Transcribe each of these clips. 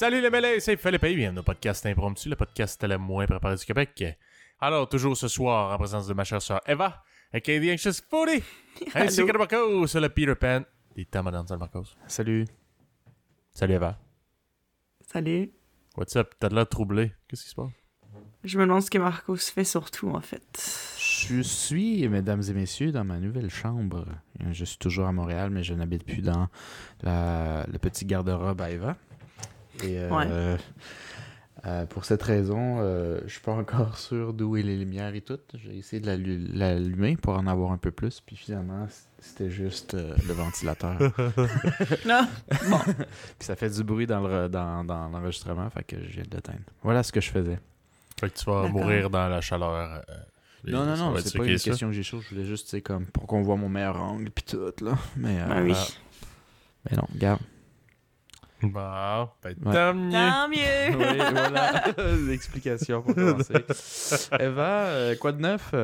Salut les mêlés, c'est Philippe et bienvenue au podcast Impromptu, le podcast le moins préparé du Québec. Alors, toujours ce soir, en présence de ma chère sœur Eva, et The Anxious Foodie, ainsi que de Marcos, le Peter Pan des Tamadans de Marcos. Salut. Salut Eva. Salut. What's up? T'as de l'air troublé. Qu'est-ce qui se passe? Je me demande ce que Marcos fait surtout, en fait. Je suis, mesdames et messieurs, dans ma nouvelle chambre. Je suis toujours à Montréal, mais je n'habite plus dans la- le petit garde-robe à Eva. Et euh, Ouais. euh, pour cette raison, euh, je suis pas encore sûr d'où est les lumières et tout. J'ai essayé de l'allu- l'allumer pour en avoir un peu plus, puis finalement, c'était juste euh, le ventilateur. Non. puis ça fait du bruit dans le- dans- dans l'enregistrement, fait que je viens de l'éteindre. Voilà ce que je faisais. Fait que tu vas mourir dans la chaleur. euh, et Non, non, non, c'est pas une ça? question que j'ai chaud. Je voulais juste, c'est comme pour qu'on voit mon meilleur angle puis tout, là. Mais, euh, Ben oui. mais non, regarde. Bon, ben, Ouais. tant mieux. Tant mieux. oui, voilà. L'explication pour commencer. Eva, euh, quoi de neuf?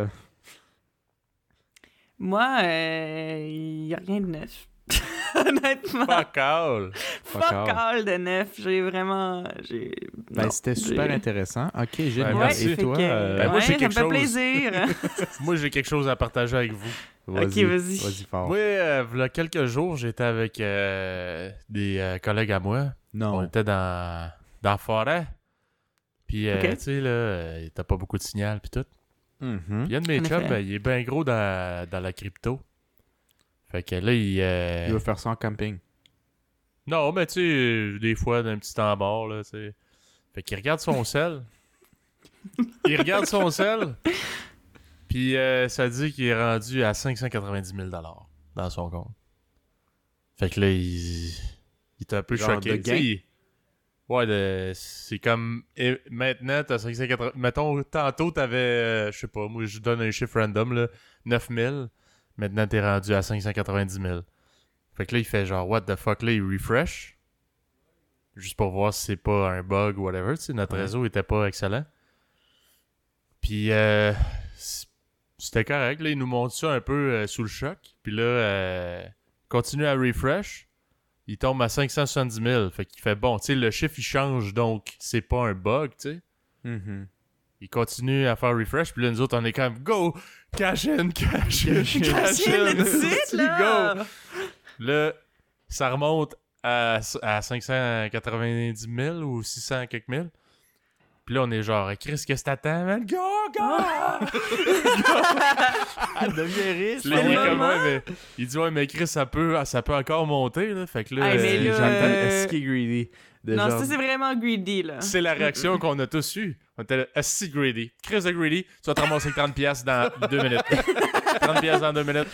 Moi, il n'y a rien de neuf. Honnêtement. Fuck all. Fuck, all. all de neuf. J'ai vraiment. J'ai... Ben, c'était j'ai- super intéressant. Ok. Ouais, merci. Toi? que- euh, Ben, moi, ouais, j'ai ça quelque me fait chose. plaisir. Moi, j'ai quelque chose à partager avec vous. vas-y, vas-y. Vas-y fort. Oui, euh, il y a quelques jours, j'étais avec euh, des euh, collègues à moi. On Non. était dans, dans la forêt. Puis, euh, Ok. tu sais, là, euh, il n'y pas beaucoup de signal, puis tout. Mhm. Puis, un de mes chums, ben, il est bien gros dans, dans la crypto. Fait que là, il. euh, Il va faire ça en camping. Non, mais tu sais, des fois, d'un petit temps mort, là, tu sais. Fait qu'il regarde son sel. il regarde son sel. Puis euh, ça dit qu'il est rendu à 590 000 dans son compte. Fait que là, il, il est un peu Genre choqué. de il- Ouais, de- c'est comme... et maintenant, t'as 580... Mettons, tantôt, t'avais... euh, je sais pas, moi, je donne un chiffre random, là. 9 000. Maintenant, t'es rendu à 590 000. Fait que là, il fait genre, what the fuck, là, il refresh. Juste pour voir si c'est pas un bug ou whatever, tu sais, notre Ouais. réseau était pas excellent. Puis, euh, c'était correct, là, il nous montre ça un peu euh, sous le choc. Puis là, euh, continue à refresh. Il tombe à 570 000. Fait qu'il fait, bon, tu sais, le chiffre, il change, donc c'est pas un bug, tu sais. Mhm. Il continue à faire refresh, puis là, nous autres, on est quand même, go! Cash in, cash in, Cash in. cash Cash in, in! it, là! Go! Là, ça remonte à, à 590 000 ou 600 quelques mille. Puis là, on est genre, Chris, qu'est-ce que t'attends, man? Go, go! Ah, deviens riche. Là, il est comme, ouais, mais... Il dit, ouais, mais Chris, ça peut, ça peut encore monter, là. Fait que là, Hey, euh, là, euh, est-ce qu'il est greedy? De non, genre- ça, c'est vraiment greedy, là. c'est la réaction qu'on a tous eue. On était là, si greedy? Chris de greedy, tu vas te ramasser 30$ piastres dans deux minutes. 30$ piastres dans deux minutes.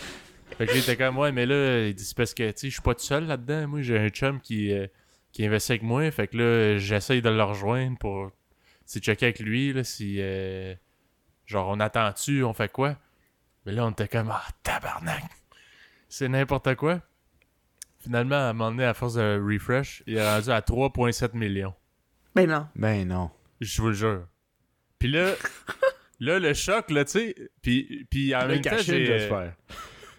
Fait que était comme, ouais, mais là, il dit, c'est parce que, tu sais, je suis pas tout seul là-dedans. Moi, j'ai un chum qui, euh, qui investit avec moi. Fait que là, j'essaye de le rejoindre pour, tu sais, checker avec lui, là, si, euh, genre, on attend-tu, on fait quoi? Mais là, on était comme, ah, tabarnak! C'est n'importe quoi. Finalement, à un moment donné, à force de refresh, il est rendu à 3,7 millions. Ben non. Ben non. Je vous le jure. Puis là, là, le choc, là, tu sais, puis, puis en Le même temps, j'ai... j'espère.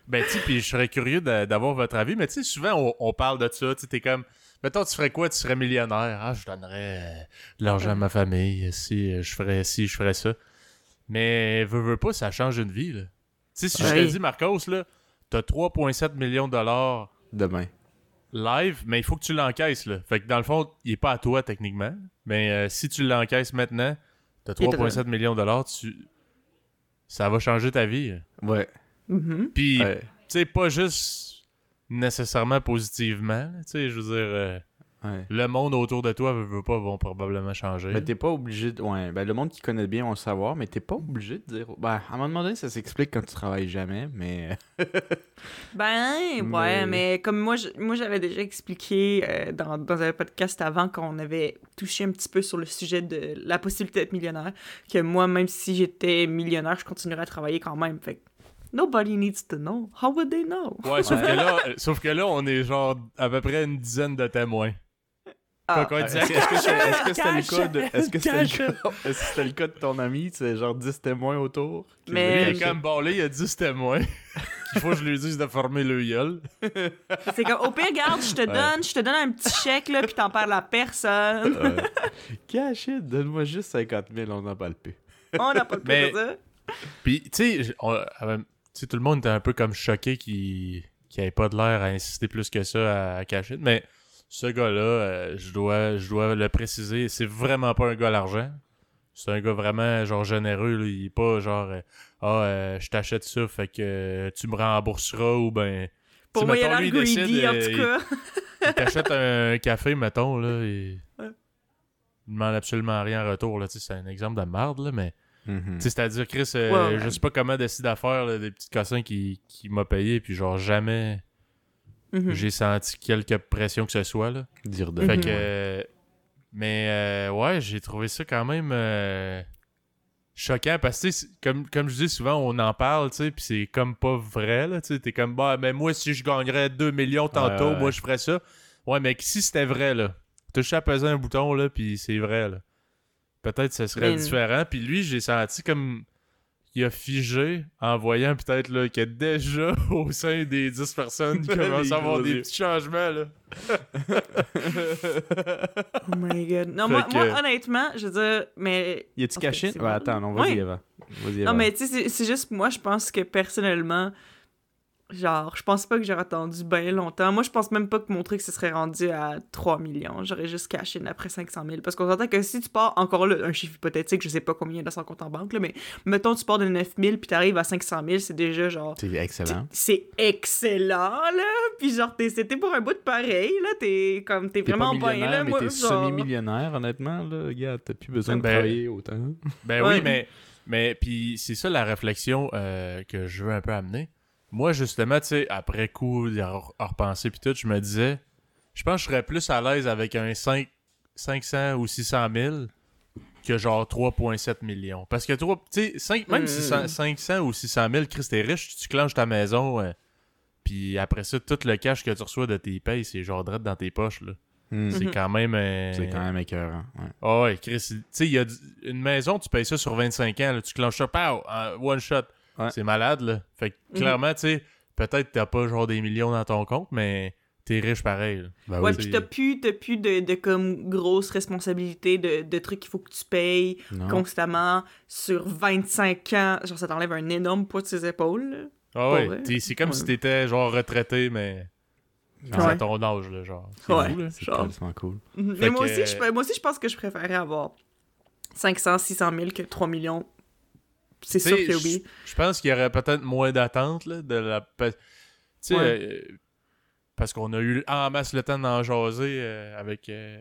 Ben, tu sais, puis je serais curieux d'avoir votre avis, mais tu sais, souvent, on, on parle de ça, tu sais, t'es comme... Mettons, tu ferais quoi? Tu serais millionnaire. Ah, je donnerais euh, de l'argent à ma famille, si euh, je ferais ci, je ferais ça. Mais, veux, veux pas, ça change une vie, là. Tu sais, si je te dis, Marcos, là, t'as 3,7 millions de dollars Demain. live, mais il faut que tu l'encaisses, là. Fait que dans le fond, il est pas à toi, techniquement. Mais euh, si tu l'encaisses maintenant, t'as Il est 3,7 millions de dollars, tu... ça va changer ta vie. là. Ouais. Mhm. Puis, Ouais. tu sais, pas juste nécessairement positivement. Tu sais, je veux dire, euh, Ouais. le monde autour de toi veut, veut pas, vont probablement changer. Mais t'es pas obligé de. Ouais, ben le monde qui connaît bien va le savoir, mais t'es pas obligé de dire. Ben, à un moment donné, ça s'explique quand tu travailles jamais, mais. Ben, ouais, Mais- mais, comme moi, je- moi j'avais déjà expliqué euh, dans, dans un podcast avant qu'on avait touché un petit peu sur le sujet de la possibilité d'être millionnaire, que moi, même si j'étais millionnaire, je continuerais à travailler quand même. Fait que nobody needs to know. How would they know? Ouais, sauf, Que là, euh, sauf que là, on est genre à peu près une dizaine de témoins. Ah, Est-ce disait. que c'est- c'était le Cash! cas de. Est-ce que c'était le cas- le de ton ami, sais, genre 10 témoins autour? Mais- Il est comme, bon, là, il y a 10 témoins qu'il faut que je lui dise de former le gueule. C'est comme, au pire, regarde, je te donne, je te donne un petit chèque, là, puis t'en perds la personne. Ouais. Cash it, donne-moi juste 50 000, on n'en parle plus. On n'a pas de Mais- de ça. Puis, tu sais, euh, sais, tout le monde était un peu comme choqué qu'il qu'il avait pas de l'air à insister plus que ça à, à cacher. Mais ce gars-là, euh, je dois, je dois le préciser, c'est vraiment pas un gars à l'argent. C'est un gars vraiment, genre, généreux. là. Il est pas genre, euh, ah, euh, je t'achète ça, fait que tu me rembourseras ou ben. Pour moi, il a mettons, il greedy, décide, en tout cas. il t'achète un café, mettons, là, et... Ouais. Il demande absolument rien en retour, là, c'est un exemple de marde, là, mais... Mhm. C'est-à-dire, Chris, euh, Ouais, ouais. je sais pas comment décider à faire, là, des petits cossins qui, qui m'a payé, puis genre, jamais Mhm. j'ai senti quelque pression que ce soit, là. Dire de. Fait Mhm. que... mais, euh, ouais, j'ai trouvé ça quand même... euh, choquant parce que tu sais, c'est- comme, comme je dis souvent on en parle tu sais puis c'est comme pas vrai là t'es comme bah mais moi si je gagnerais 2 millions tantôt Ouais, ouais. moi je ferais ça ouais mais si c'était vrai là t'as juste à peser un bouton là puis c'est vrai là peut-être ce serait Mais- différent puis lui j'ai senti comme il a figé en voyant peut-être là que déjà au sein des 10 personnes il commence à avoir des petits changements là Oh my god. Non, moi, que- moi, honnêtement, je veux dire, mais. Y a-tu caché? Ouais, attends, non, vas-y, Ouais. Eva. Vas-y, Eva. Non, mais tu sais, c'est- c'est juste, moi, je pense que personnellement, genre, je pense pas que j'aurais attendu bien longtemps. Moi, je pense même pas que mon truc se serait rendu à 3 millions. J'aurais juste caché après 500 000. Parce qu'on s'entend que si tu pars, encore là, un chiffre hypothétique, je sais pas combien il y a dans son compte en banque, là, mais mettons, tu pars de 9 000 puis t'arrives à 500 000, c'est déjà genre. C'est excellent. C'est excellent, là! Puis genre, t'es- c'était pour un bout de pareil, là. T'es comme, t'es T'es pas vraiment bien, là. mais Moi, t'es genre- semi-millionnaire, honnêtement, là. Gars, t'as plus besoin de Ben- travailler autant. Ben Ouais. oui, mais, mais puis c'est ça la réflexion euh, que je veux un peu amener. Moi, justement, tu sais, après coup, à repenser puis tout, je me disais, je pense que je serais plus à l'aise avec un 5, 500 ou 600 000 que genre 3,7 millions. Parce que toi, tu sais, même Mm. 600 500 ou 600 000, Chris, t'es riche, tu clenches ta maison, euh, puis après ça, tout le cash que tu reçois de tes payes, c'est genre direct dans tes poches, là. Hmm. C'est quand même... euh, C'est quand même écœurant. Ouais. ah ouais, Chris, tu sais, il y a une maison, tu payes ça sur 25 ans, là, tu clenches ça, pow, one shot. Ouais. C'est malade, là. Fait que Mhm. clairement, tu sais, peut-être t'as pas genre des millions dans ton compte, mais t'es riche pareil. là. Ben Ouais, oui. puis t'as plus, t'as plus de, de comme grosses responsabilités, de, de trucs qu'il faut que tu payes Non. constamment sur 25 ans. Genre, ça t'enlève un énorme poids de ses épaules. là. Ah ouais, c'est comme Ouais. si t'étais genre retraité, mais Non, à Ouais. ton âge, là, genre. C'est Ouais. là. C'est Genre. tellement cool. Mhm. Mais moi, que- aussi, je, moi aussi, je pense que je préférerais avoir 500, 600 000 que 3 millions. C'est sûr que je- pense qu'il y aurait peut-être moins d'attente, de la... Tu sais, Ouais. euh, parce qu'on a eu en masse le temps d'en jaser euh, avec euh,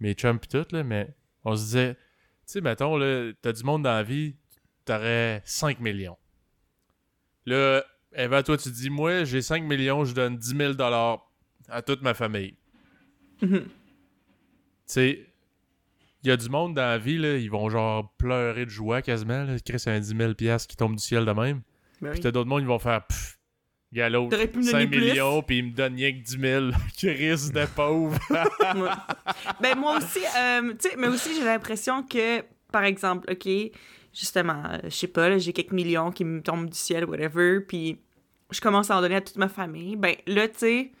mes chums pis tout, là, mais on se disait, tu sais, mettons, là, t'as du monde dans la vie, t'aurais 5 millions. Là, Eva, toi, tu dis, moi, j'ai 5 millions, je donne 10 000 à toute ma famille. Mhm. Tu sais, il y a du monde dans la vie, là, ils vont genre pleurer de joie quasiment. Là. Chris, c'est un 10 000 piastres qui tombe du ciel de même. Ben Puis oui. t'as d'autres mondes, ils vont faire pfff. T'aurais pu me 5 donner plus. millions, puis il me donne rien que 10 000. Chris de pauvre. Ben moi aussi, euh, tu sais, mais aussi j'ai l'impression que, par exemple, ok, justement, euh, je sais pas, là, j'ai quelques millions qui me tombent du ciel, whatever, puis je commence à en donner à toute ma famille. Ben là, tu sais,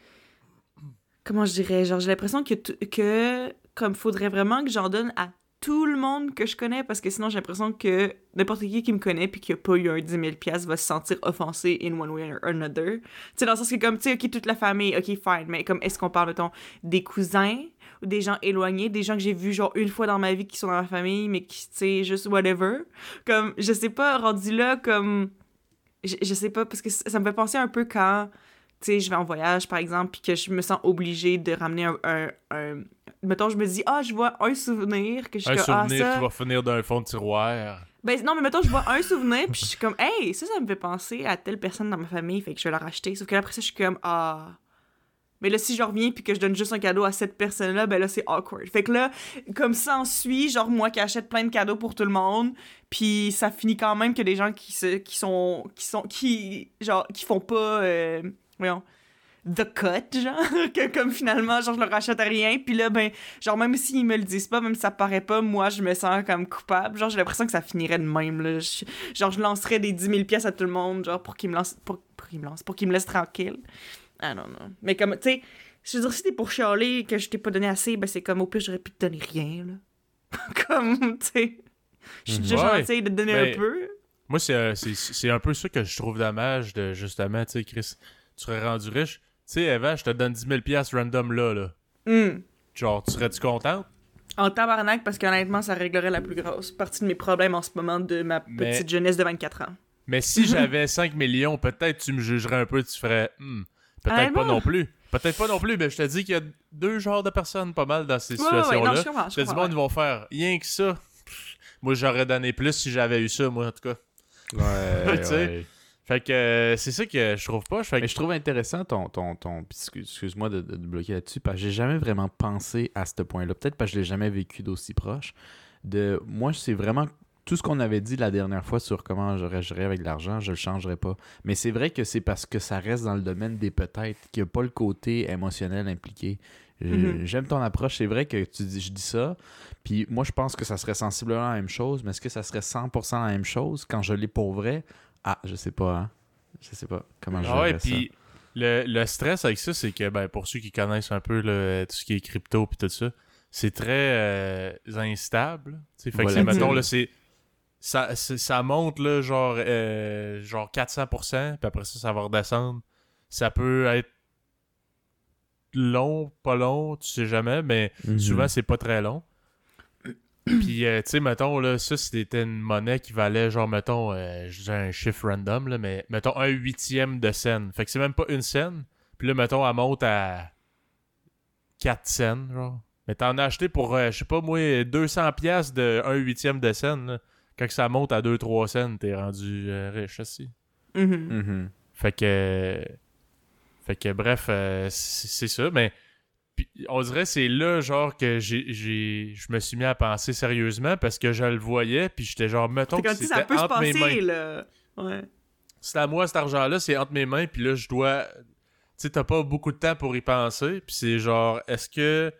comment je dirais, genre j'ai l'impression que, que comme faudrait vraiment que j'en donne à tout le monde que je connais parce que sinon j'ai l'impression que n'importe qui qui me connaît puis qui a pas eu un 10 000 piastres va se sentir offensé in one way or another. Tu sais, dans le sens que comme, tu sais, ok, toute la famille, ok, fine, mais comme, est-ce qu'on parle, mettons, des cousins ou des gens éloignés, des gens que j'ai vus genre une fois dans ma vie qui sont dans ma famille, mais qui, tu sais, juste whatever. Comme, je sais pas, rendu là, comme, je, je sais pas, parce que ça me fait penser un peu quand, sais, je vais en voyage, par exemple, puis que je me sens obligée de ramener un... un, un- mettons, je me dis, ah, je vois un souvenir, que je suis un ah, souvenir ça... qui va finir d'un fond de tiroir. Ben non, mais mettons, je vois un souvenir, puis je suis comme, hey, ça, ça me fait penser à telle personne dans ma famille, fait que je vais la racheter. Sauf que là, après ça, je suis comme, ah. Mais là, si je reviens puis que je donne juste un cadeau à cette personne-là, ben là, c'est awkward. Fait que là, comme ça en suit, genre moi qui achète plein de cadeaux pour tout le monde, puis ça finit quand même que des gens qui se, qui sont, qui sont, qui, genre, qui font pas, euh, voyons, the cut, genre, que comme finalement, genre, je leur rachète rien, puis là, ben, genre, même s'ils me le disent pas, même si ça paraît pas, moi, je me sens comme coupable, genre, j'ai l'impression que ça finirait de même, là. Je- genre, je lancerais des 10 000 pièces à tout le monde, genre, pour qu'ils me lancent, pour, pour qu'ils me lancent, pour qu'ils me laissent tranquille. Ah non, non. Mais comme, tu sais, je veux dire, si t'es pour chialer que je t'ai pas donné assez, ben c'est comme, au pire, j'aurais pu te donner rien, là. comme, tu sais, je suis déjà Ouais. gentille de te donner Ben, un peu. Moi, c'est euh, c'est- c'est un peu ça que je trouve dommage de justement, tu sais, Chris, tu serais rendu riche. Tu sais, Eva, je te donne 10 000 piastres random là, là. Hum. Genre, tu serais-tu contente? En tabarnak, parce qu'honnêtement, ça réglerait la plus grosse partie de mes problèmes en ce moment de ma Mais- petite jeunesse de 24 ans. Mais si j'avais 5 millions, peut-être tu me jugerais un peu, tu ferais, Hmm, peut-être pas non plus. Peut-être pas non plus, mais je te dis qu'il y a deux genres de personnes pas mal dans ces Ouais, ouais, ouais, non, situations-là. je du comprends, monde, ils vont faire rien que ça. Pff, Moi, j'aurais donné plus si j'avais eu ça, moi, en tout cas. Ouais, Tu sais? Fait que euh, c'est ça que je trouve pas. Que- Mais je trouve intéressant ton. ton, ton excuse-moi de, de, de bloquer là-dessus, parce que j'ai jamais vraiment pensé à ce point-là. Peut-être parce que je l'ai jamais vécu d'aussi proche. De, moi, c'est vraiment tout ce qu'on avait dit la dernière fois sur comment je réagirais avec l'argent, je le changerais pas. Mais c'est vrai que c'est parce que ça reste dans le domaine des peut-être, qu'il n'y a pas le côté émotionnel impliqué. Mhm. J'aime ton approche. C'est vrai que tu dis, je dis ça. Puis moi, je pense que ça serait sensiblement la même chose. Mais est-ce que ça serait 100% la même chose quand je l'ai pour vrai? Ah, je sais pas, hein. Je sais pas comment je Ah ça. puis le, le stress avec ça, c'est que ben, pour ceux qui connaissent un peu le, tout ce qui est crypto puis tout ça, c'est très euh, instable. Fait que c'est, mettons, là, c'est. Ça, c'est- ça monte, là, genre, euh, genre 400%, puis après ça, ça va redescendre. Ça peut être long, pas long, tu sais jamais, mais Mhm. souvent, c'est pas très long. Puis, euh, tu sais, mettons, là, ça, c'était une monnaie qui valait, genre, mettons, euh, je dis un chiffre random, là, mais mettons un huitième de scène. Fait que c'est même pas une scène. Puis là, mettons, elle monte à 4 scènes, genre. Mais t'en as acheté pour, euh, je sais pas, moi, 200 pièces de 1 huitième de scène, là. Quand que ça monte à 2-3 scènes, t'es rendu euh, riche aussi. Mhm. Mhm. Fait que. Fait que bref, euh, c'est c'est ça, mais. Puis, on dirait que c'est là, genre, que j'ai, je me suis mis à penser sérieusement parce que je le voyais, puis j'étais genre, mettons que c'était entre mes mains. là. Ouais. C'est à moi cet argent-là, c'est entre mes mains, puis là, je dois. Tu sais, t'as pas beaucoup de temps pour y penser, puis c'est genre, est-ce que.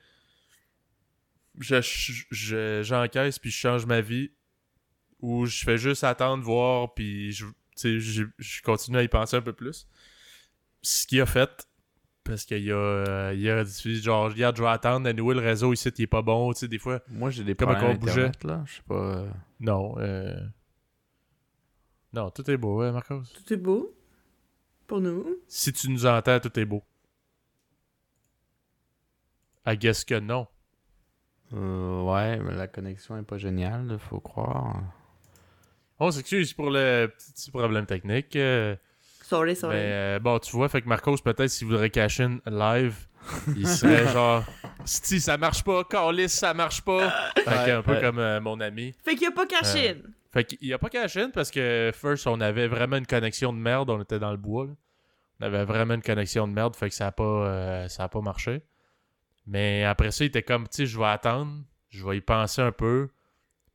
Je, je- j'encaisse, puis je change ma vie, ou je fais juste attendre, voir, puis je, je, je continue à y penser un peu plus? Ce qu'il a fait, parce qu'il y a, euh, il a dit, genre, regarde, je vais attendre, à nouveau, le réseau ici, il est pas bon, tu sais, des fois. Moi, j'ai des Comme problèmes qu'on bougeait. Internet, là. Je sais pas. euh, Non, euh. Non, tout est beau, ouais, Marcos. Tout est beau. Pour nous. Si tu nous entends, tout est beau. I guess que non. euh, ouais, mais la connexion est pas géniale, là, faut croire. On s'excuse pour le petit problème technique. euh, Sorry, sorry. mais euh, bon, tu vois, fait que Marcos, peut-être s'il voudrait cash in live, il serait genre Si ça marche pas, Carlis, ça marche pas. Fait que un peu Ouais. comme euh, mon ami. Fait qu'il a pas caché. Euh, Fait qu'il a pas cash in parce que first, on avait vraiment une connexion de merde. On était dans le bois. là. On avait vraiment une connexion de merde. Fait que ça a pas, euh, ça a pas marché. Mais après ça, il était comme, tu sais, je vais attendre. Je vais y penser un peu.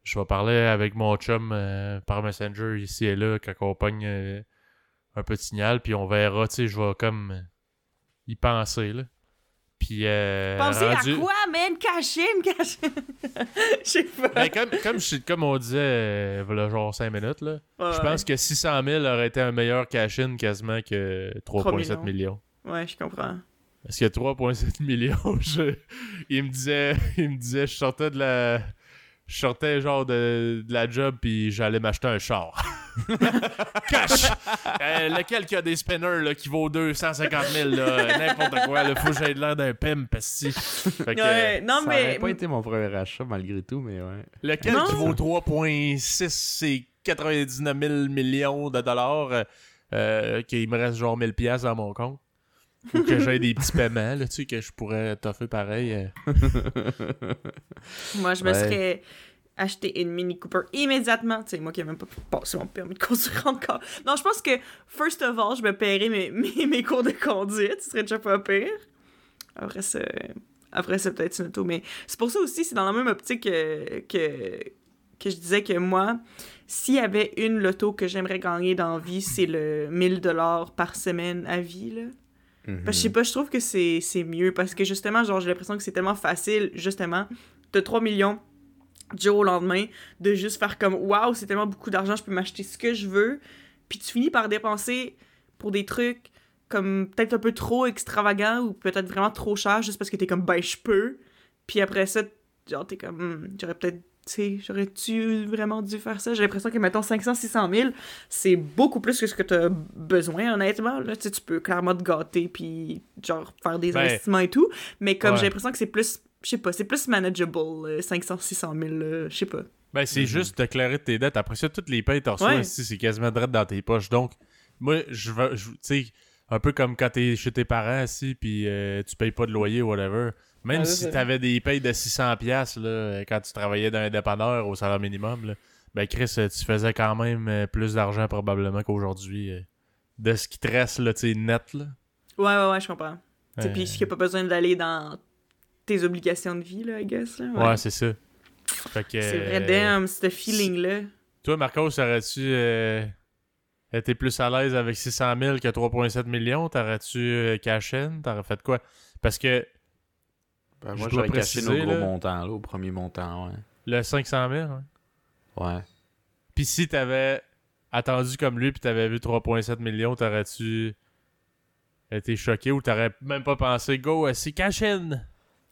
Je vais parler avec mon chum euh, par Messenger ici et là quand on pogne euh, un peu de signal. Puis on verra, tu sais, je vais comme y penser, là. Puis, euh, Pensez rendu- à quoi, man? Caché, caché. Je sais pas. Ben, comme, comme, on disait, euh, voilà, genre 5 minutes, là. Ouais, Je pense que 600 000 aurait été un meilleur cash-in quasiment que 3,7 millions. millions. Ouais, je comprends. Parce que 3,7 millions, je- il me disait, il me disait, je sortais de la, je sortais genre de, de la job puis j'allais m'acheter un char. Cash! Euh, lequel qui a des spinners là, qui vaut 250 000 là, n'importe quoi, là, faut que j'aie l'air d'un pimp, si. Fait que, Ouais, non, ça mais. pas été mon premier achat malgré tout, mais ouais. Lequel Non. qui vaut 3,6 et 99 000 millions de dollars, euh, qu'il me reste genre 1000 pièces dans mon compte. Ou que j'ai des petits paiements, là, tu sais, que je pourrais toffer pareil. euh. Moi, je me Ouais. serais acheté une Mini Cooper immédiatement. Tu sais, moi qui n'ai même pas pu passer mon permis de conduire encore. Non, je pense que, first of all, je me paierais mes, mes, mes cours de conduite. Ce serait déjà pas pire. Après ça, après ça peut-être une auto. Mais c'est pour ça aussi, c'est dans la même optique que, que, que je disais que moi, s'il y avait une loto que j'aimerais gagner dans la vie, c'est le 1000$ par semaine à vie, là. Mhm. Parce que je sais pas, je trouve que c'est mieux parce que justement, genre, j'ai l'impression que c'est tellement facile, justement, de 3 millions du jour au lendemain, de juste faire comme waouh, c'est tellement beaucoup d'argent, je peux m'acheter ce que je veux. Puis tu finis par dépenser pour des trucs comme peut-être un peu trop extravagants ou peut-être vraiment trop cher juste parce que t'es comme ben je peux. Puis après ça, genre t'es comme Hmm, j'aurais peut-être j'aurais-tu vraiment dû faire ça? J'ai l'impression que, mettons, 500, 600 000, c'est beaucoup plus que ce que tu as besoin, honnêtement. Là, tu peux clairement te gâter, puis genre faire des Ben, investissements et tout. Mais comme ouais. j'ai l'impression que c'est plus, je sais pas, c'est plus manageable, euh, 500, 600 000, euh, je sais pas. Ben, c'est Mhm. juste de clairer tes dettes. Après ça, toutes les payes reçois Ouais. ici, c'est quasiment direct dans tes poches. Donc, moi, je veux, tu sais, un peu comme quand t'es chez tes parents, ici, puis euh, tu payes pas de loyer ou whatever. Même Ah, si c'est ça. t'avais des payes de 600$ piastres, là, quand tu travaillais dans un dépanneur au salaire minimum, là, ben, Chris, euh, tu faisais quand même euh, plus d'argent probablement qu'aujourd'hui. euh, de ce qui te reste, là, tu net, là. Ouais, ouais, ouais, je comprends. Tu sais, Euh, Puis, a pas besoin d'aller dans tes obligations de vie, là, I guess. Là, ouais, c'est ça. Fait que, c'est vrai, euh, damn, ce feeling-là. Toi, Marcos, aurais-tu euh, été plus à l'aise avec 600 000 que 3,7 millions? T'aurais-tu cash in? T'aurais fait quoi? Parce que Ben, Je moi, dois j'aurais caché nos préciser, gros là. montants, là, au premier montant, ouais. le 500 000, hein? Ouais. Puis si t'avais attendu comme lui puis t'avais vu 3,7 millions, t'aurais-tu été choqué ou t'aurais même pas pensé « Go, euh, c'est cash in!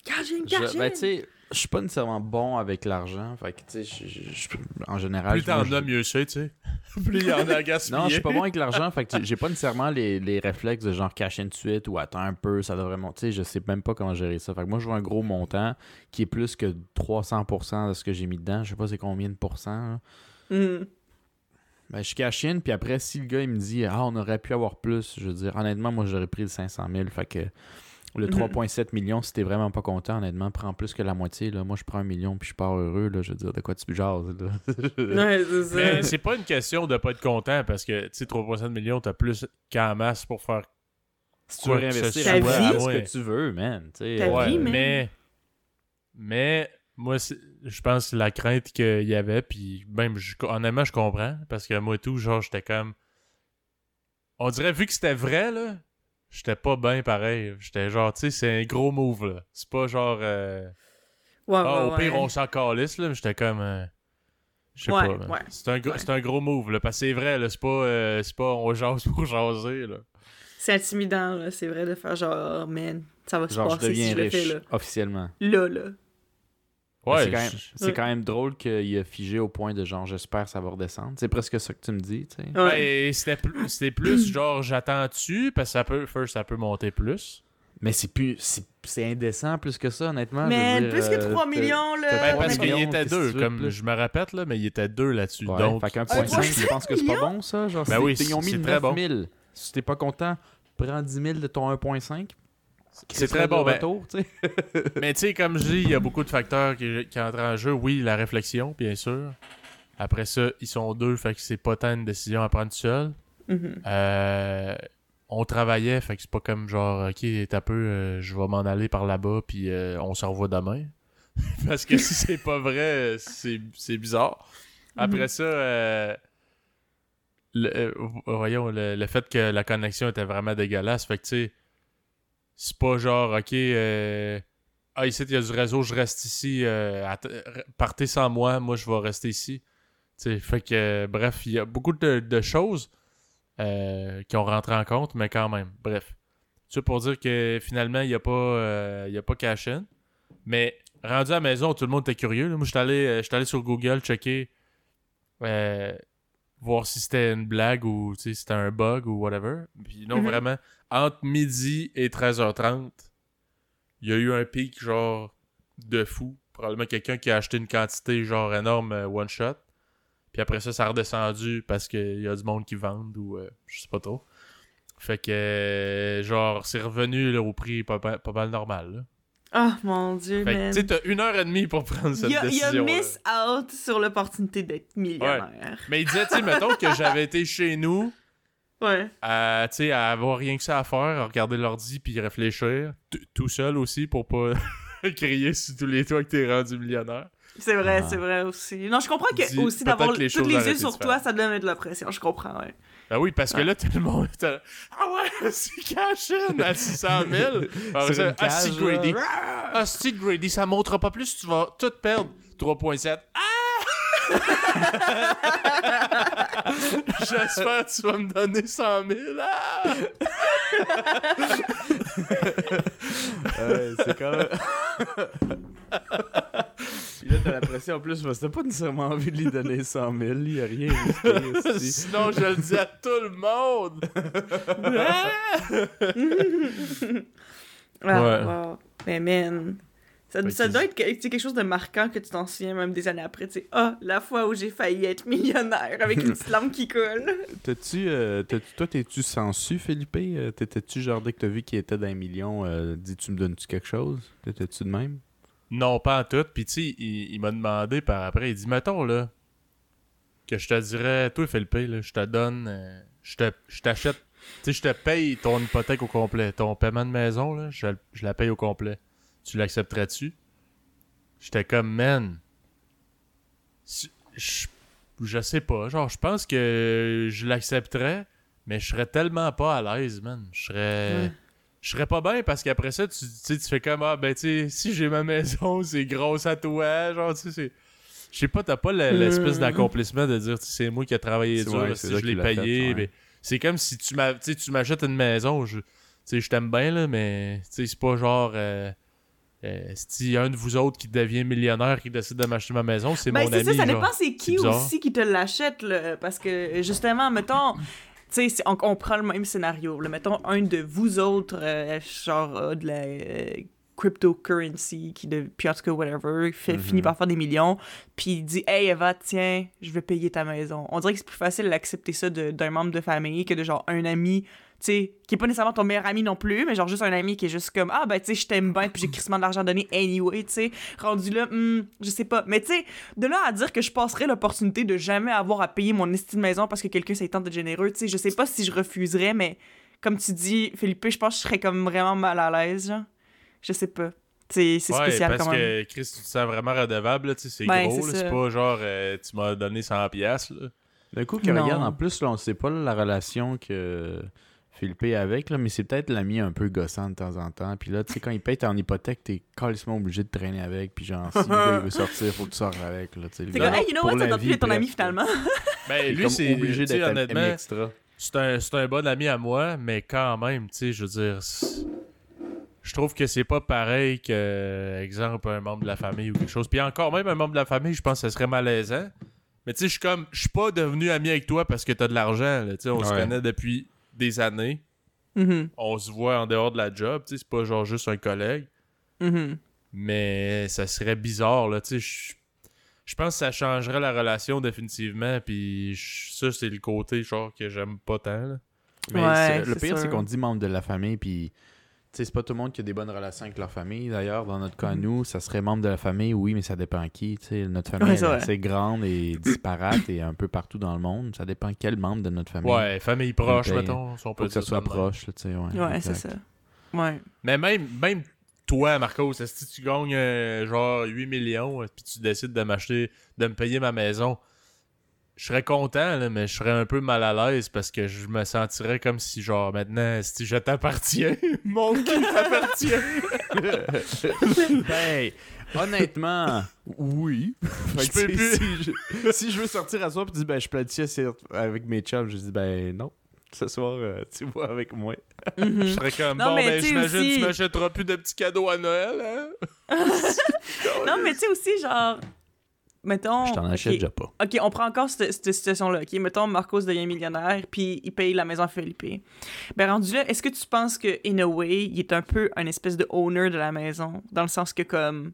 Je, cajun! ben, tu sais, je suis pas nécessairement bon avec l'argent. Fait que, tu sais, en général. Plus t'en as, mieux c'est, tu sais. Plus il y en a à gaspiller. Non, je suis pas bon avec l'argent, fait que j'ai pas nécessairement les, les réflexes de genre cacher tout de suite ou attends un peu, ça devrait monter. Tu sais, je sais même pas comment gérer ça. Fait que moi, je vois un gros montant qui est plus que 300% de ce que j'ai mis dedans. Je sais pas c'est combien de pourcents. Hmm. Ben, je cache in, puis après, si le gars il me dit Ah, on aurait pu avoir plus, je veux dire, honnêtement, moi j'aurais pris le 500 000. Fait que le Mhm. 3,7 millions, si t'es vraiment pas content, honnêtement, prends plus que la moitié. Là. Moi, je prends un million, puis je pars heureux. Là. Je veux dire, de quoi tu jases. Ouais, c'est pas une question de pas être content parce que, tu sais, 3,7 millions, t'as plus qu'en masse pour faire si tu veux ce réinvestir, Ta ce vie? que tu veux, man. Ta Ouais, vie, man. mais mais moi je pense que la crainte qu'il y avait puis même je, honnêtement je comprends parce que moi et tout genre j'étais comme on dirait vu que c'était vrai là j'étais pas bien pareil j'étais genre tu sais c'est un gros move là c'est pas genre euh, Ouais, ah, ouais, au pire ouais. on s'en calisse là mais j'étais comme euh, je sais Ouais, pas c'est un gros ouais. c'est un gros move là parce que c'est vrai là c'est pas euh, c'est pas on jase pour jaser là C'est intimidant, là, c'est vrai, de faire genre, oh, man, ça va se passer si je le fais, là. officiellement. Là, là. Mais ouais c'est quand, même- je- c'est Ouais. quand même drôle qu'il a figé au point de genre, j'espère que ça va redescendre. C'est presque ça que tu me dis, tu sais. Ouais. Ben, c'était plus, c'était plus genre j'attends-tu? Parce que ça peut first ça peut monter plus. Mais c'est plus. C'est c'est indécent plus que ça, honnêtement. je dire, plus que euh, 3 t'as- millions, là. Ben, parce qu'il était qu'est-ce que deux, tu veux comme plus? je me répète là, mais il était deux là-dessus. Ouais, donc fait tu penses que c'est pas bon, ça? Genre, Ben oui, ils ont mis c'est 9 très bon. 000. Si t'es pas content, prends 10 000 de ton 1.5. c'est très bon. Ben, retour, mais tu sais, comme je dis, il y a beaucoup de facteurs qui, qui entrent en jeu. Oui, la réflexion, bien sûr. Après ça, ils sont deux, fait que c'est pas tant une décision à prendre seul. Mhm. Euh, on travaillait, fait que c'est pas comme genre, ok, t'as peu, euh, je vais m'en aller par là-bas, puis euh, on se revoit demain. Parce que si c'est pas vrai, c'est bizarre. Après ça, euh, le, voyons, le, le fait que la connexion était vraiment dégueulasse, fait que tu sais, c'est pas genre, ok, euh, ah, ici, il y a du réseau, je reste ici, euh, euh, partez sans moi, moi, je vais rester ici. Tu fait que, bref, il y a beaucoup de, de choses qui ont rentré en compte, mais quand même, bref. Ça pour dire que finalement, il n'y a pas, il y a pas cash-in. Mais rendu à la maison, tout le monde était curieux. là. Moi, je suis allé, j'étais allé sur Google checker, euh, voir si c'était une blague ou tu si c'était un bug ou whatever. Puis non, Mhm. vraiment, entre midi et 13h30, il y a eu un pic genre de fou. Probablement quelqu'un qui a acheté une quantité genre énorme euh, one shot. Puis après ça, ça a redescendu parce qu'il y a du monde qui vendent ou euh, je sais pas trop. Fait que euh, genre c'est revenu là, au prix pas, pas, pas mal normal. là. Oh mon dieu, man. tu sais, t'as une heure et demie pour prendre cette a, il a décision. miss out sur l'opportunité d'être millionnaire. Mais il disait, tu sais, mettons que j'avais été chez nous Ouais. à, tu sais, à avoir rien que ça à faire, à regarder l'ordi puis réfléchir, t- tout seul aussi pour pas crier sur tous les toits que t'es rendu millionnaire. C'est vrai, Ah. c'est vrai aussi. Non, je comprends que Dis- aussi d'avoir que les yeux sur toi, ça donne de la pression. Je comprends, ouais. Ben oui, parce que là, tout le monde Ah ouais, c'est cash in à 600 000. Alors, ça, ah, Grady. Ah, Grady, ça montera pas plus, tu vas tout perdre. 3.7. Ah! J'espère que tu vas me donner 100 000. Ah! Ouais, c'est quand même. Puis là, t'as la pression en plus, parce que t'as pas nécessairement envie de lui donner 100 000. Il y a rien. risqué. Sinon, je le dis à tout le monde. Ah, Ouais. wow. Mais man. Ça, ça doit être quelque chose de marquant que tu t'en souviens même des années après. Tu sais, ah, la fois où j'ai failli être millionnaire avec une petite lampe qui coule. T'as-tu, euh, t'as- toi, t'es-tu sensu, Philippe? Euh, T'étais-tu genre dès que t'as vu qu'il était d'un million, euh, dis-tu me donnes-tu quelque chose? T'étais-tu de même? Non, pas en tout. Puis, tu sais, il, il m'a demandé par après, il dit, mettons, là, que je te dirais, toi, Philippe, là, je te donne, euh, je te- je t'achète, tu sais, je te paye ton hypothèque au complet. Ton paiement de maison, là, je, je la paye au complet. Tu l'accepterais-tu? J'étais comme, man, je, je sais pas. Genre, je pense que je l'accepterais, mais je serais tellement pas à l'aise, man. Je serais Ouais. je serais pas bien parce qu'après ça, tu, tu fais comme, ah, ben, tu sais, si j'ai ma maison, c'est grosse à toi, genre, tu sais, c'est... Je sais pas, t'as pas le- l'espèce d'accomplissement de dire, c'est moi qui ai travaillé dur, si je l'ai payé, ouais. mais c'est comme si tu m'achètes une maison, je, tu sais, je t'aime bien, là, mais, tu sais, c'est pas genre, euh, euh, si un de vous autres qui devient millionnaire qui décide de m'acheter ma maison, c'est Ben, mon c'est ami, ça, ça dépend c'est qui aussi qui te l'achète, là, parce que, justement, mettons, tu sais, on, on prend le même scénario, là, mettons, un de vous autres, euh, genre, a de la euh, cryptocurrency, qui, de, puis en tout cas, whatever, fait, Mhm. finit par faire des millions, puis il dit « Hey, Eva, tiens, je vais payer ta maison. » On dirait que c'est plus facile d'accepter ça d'un membre de famille que de, genre, un ami tu sais, qui est pas nécessairement ton meilleur ami non plus, mais genre juste un ami qui est juste comme ah ben tu sais je t'aime bien puis j'ai crissement de l'argent donné anyway, tu sais, rendu là, hmm, je sais pas, mais tu sais de là à dire que je passerais l'opportunité de jamais avoir à payer mon estime de maison parce que quelqu'un s'est tant de généreux, tu sais, je sais pas si je refuserais, mais comme tu dis Philippe, je pense que je serais comme vraiment mal à l'aise, genre. Je sais pas. C'est Ouais, spécial parce quand même. que Chris, tu te sens vraiment redevable, là, tu sais, c'est Ben, gros, c'est pas genre, euh, tu m'as donné 100 piastres, là. D'un coup, que Non. regarde, en plus, là, on sait pas la relation que Philippe est avec, là, mais c'est peut-être l'ami un peu gossant de temps en temps. Puis là, tu sais, quand il paye ton hypothèque, t'es carrément obligé de traîner avec. Puis genre, si le gars, il veut sortir, faut que tu sortes avec. Là, tu sais, le C'est comme hey, you know pour what, ça la doit plus vie, être ton ami finalement. Ben, lui, c'est obligé d'être un honnêtement, ami extra. c'est un, c'est un bon ami à moi, mais quand même, tu sais, je veux dire, je trouve que c'est pas pareil que, exemple, un membre de la famille ou quelque chose. Puis encore même un membre de la famille, je pense que ça serait malaisant. Mais tu sais, je suis comme, je suis pas devenu ami avec toi parce que t'as de l'argent, tu sais, on se Ouais. connaît depuis des années, Mhm, on se voit en dehors de la job, tu sais, c'est pas genre juste un collègue. mhm. Mais ça serait bizarre, là, tu sais, je... Je pense que ça changerait la relation définitivement, puis je- ça, c'est le côté, genre, que j'aime pas tant, là. Mais Ouais, le pire, c'est qu'on dit membre de la famille, puis c'est pas tout le monde qui a des bonnes relations avec leur famille. D'ailleurs, dans notre cas, Mhm. nous, ça serait membre de la famille, oui, mais ça dépend qui. Tu sais, notre famille Ouais, c'est est vrai. assez grande et disparate et un peu partout dans le monde. Ça dépend quel membre de notre famille. Ouais, famille proche, mettons, si on peut Faut que ça soit proche, tu sais, ouais. Ouais, c'est ça. Ouais. Mais même, même toi, Marcos, si tu gagnes euh, genre 8 millions, euh, puis tu décides de m'acheter, de me payer ma maison, je serais content, là, mais je serais un peu mal à l'aise parce que je me sentirais comme si, genre, maintenant, si je t'appartiens, mon cul t'appartient. Ben, honnêtement, oui. Je peux plus. Si je, si je veux sortir à soir et dis, ben, je planifiais c'est- avec mes chums, je dis, ben, non. Ce soir, euh, tu vois avec moi. Mhm. Je serais comme, Non, bon, mais ben, j'imagine aussi- tu m'achèteras plus de petits cadeaux à Noël, hein? Non, mais tu sais aussi, genre, mettons. Je t'en achète déjà pas. Ok, on prend encore cette, cette situation-là. Ok, mettons, Marcos devient millionnaire, puis il paye la maison à Felipe. Ben, rendu là, est-ce que tu penses que, in a way, il est un peu un espèce de owner de la maison? Dans le sens que, comme.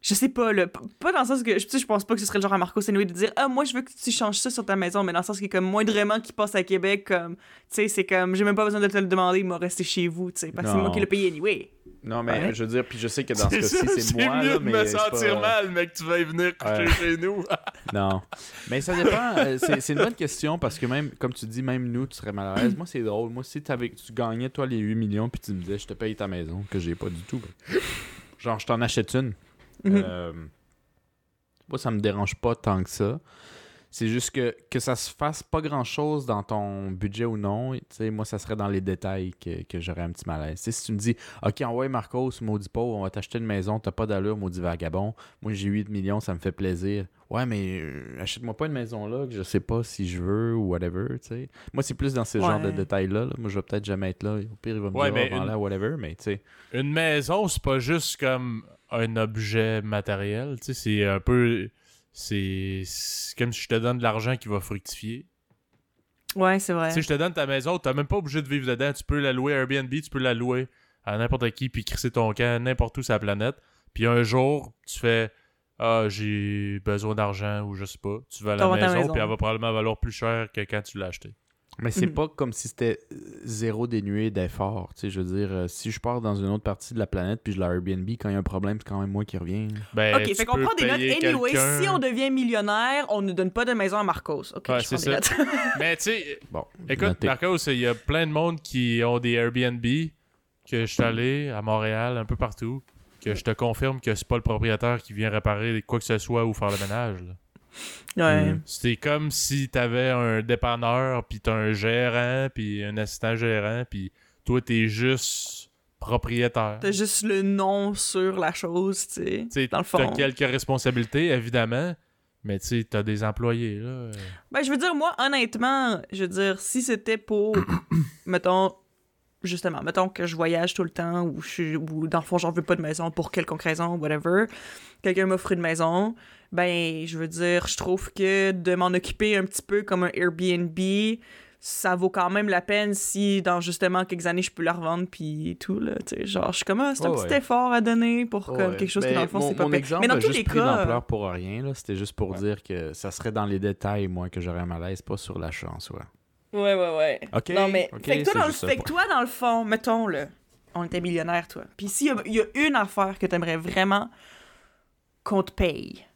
Je sais pas, là. Pas dans le sens que. Tu sais, je pense pas que ce serait le genre à Marcos anyway de dire Ah, moi, je veux que tu changes ça sur ta maison, mais dans le sens que, comme, moindrement qu'il passe à Québec, comme. Tu sais, c'est comme. J'ai même pas besoin de te le demander, il m'a resté chez vous, tu sais. Parce que c'est moi qui l'ai payé anyway. Non, mais je veux dire, puis je sais que dans ce cas-ci, c'est moi, mieux là, de mais me sentir pas- mal, mec, tu vas y venir coucher chez nous. Non. Mais ça dépend. euh, c'est une bonne question parce que même, comme tu dis, même nous, tu serais mal à l'aise. Moi, c'est drôle. Moi, si t'avais- tu gagnais, toi, les 8 millions, puis tu me disais, je te paye ta maison, que j'ai pas du tout. ben, Genre, je t'en achète une. Mhm. Euh, moi, ça me dérange pas tant que ça. C'est juste que, que ça se fasse pas grand-chose dans ton budget ou non, tu sais, moi, ça serait dans les détails que, que j'aurais un petit malaise. Si tu me dis, OK, envoie Marcos, maudit pauvre, on va t'acheter une maison, t'as pas d'allure, maudit vagabond. Moi, j'ai 8 millions, ça me fait plaisir. Ouais, mais euh, achète-moi pas une maison là que je sais pas si je veux ou whatever, tu sais. Moi, c'est plus dans ce genre de Ouais. détails-là. là. Moi, je vais peut-être jamais être là. Au pire, il va me Ouais, dire, oh, vends-la, une- whatever, mais tu sais. Une maison, c'est pas juste comme un objet matériel. Tu sais, c'est un peu. C'est comme si je te donne de l'argent qui va fructifier. Ouais, c'est vrai. Sais, je te donne ta maison, t'as même pas obligé de vivre dedans. Tu peux la louer à Airbnb, tu peux la louer à n'importe qui, puis crisser ton camp n'importe où sur la planète. Puis un jour, tu fais Ah, j'ai besoin d'argent ou je sais pas. Tu vas à la maison, maison. puis elle va probablement valoir plus cher que quand tu l'as acheté. Mais c'est Mhm. pas comme si c'était euh, zéro dénué d'effort. Tu sais, je veux dire, euh, si je pars dans une autre partie de la planète puis je la Airbnb, quand il y a un problème, c'est quand même moi qui reviens. Ben, Ok, fait qu'on prend des notes. Anyway, si on devient millionnaire, on ne donne pas de maison à Marcos. Ok, Ouais, je prends c'est des notes. Mais tu sais, Bon, Écoute, noté. Marcos, il y a plein de monde qui ont des Airbnb que je suis allé à Montréal, un peu partout, que je te confirme que c'est pas le propriétaire qui vient réparer quoi que ce soit ou faire le ménage. là. Ouais. Mm. C'est comme si t'avais un dépanneur, puis t'as un gérant, puis un assistant gérant, puis toi, t'es juste propriétaire. T'as juste le nom sur la chose, tu sais. Dans le t'as fond. quelques responsabilités, évidemment, mais tu sais, t'as des employés, là. Ben, je veux dire, moi, honnêtement, je veux dire, si c'était pour, mettons, justement, mettons que je voyage tout le temps ou, je, suis- ou dans le fond, j'en veux pas de maison pour quelconque raison, whatever, quelqu'un m'offre une maison, ben, je veux dire, je trouve que de m'en occuper un petit peu comme un Airbnb, ça vaut quand même la peine si dans justement quelques années je peux la revendre puis tout là tu sais genre je suis comme ah, c'est un Oh, petit ouais. effort à donner pour comme Ouais. quelque chose qui dans le fond c'est pas mon exemple mais dans a tous juste les pris cas pour rien. là. C'était juste pour Ouais. dire que ça serait dans les détails, moi, que j'aurais un malaise, pas sur l'achat en soi. ouais ouais ouais OK. Non, mais. OK, fait, que toi, dans le, fait que toi, dans le fond, mettons, là, on était millionnaire, toi. Puis s'il y, y a une affaire que t'aimerais vraiment qu'on te paye,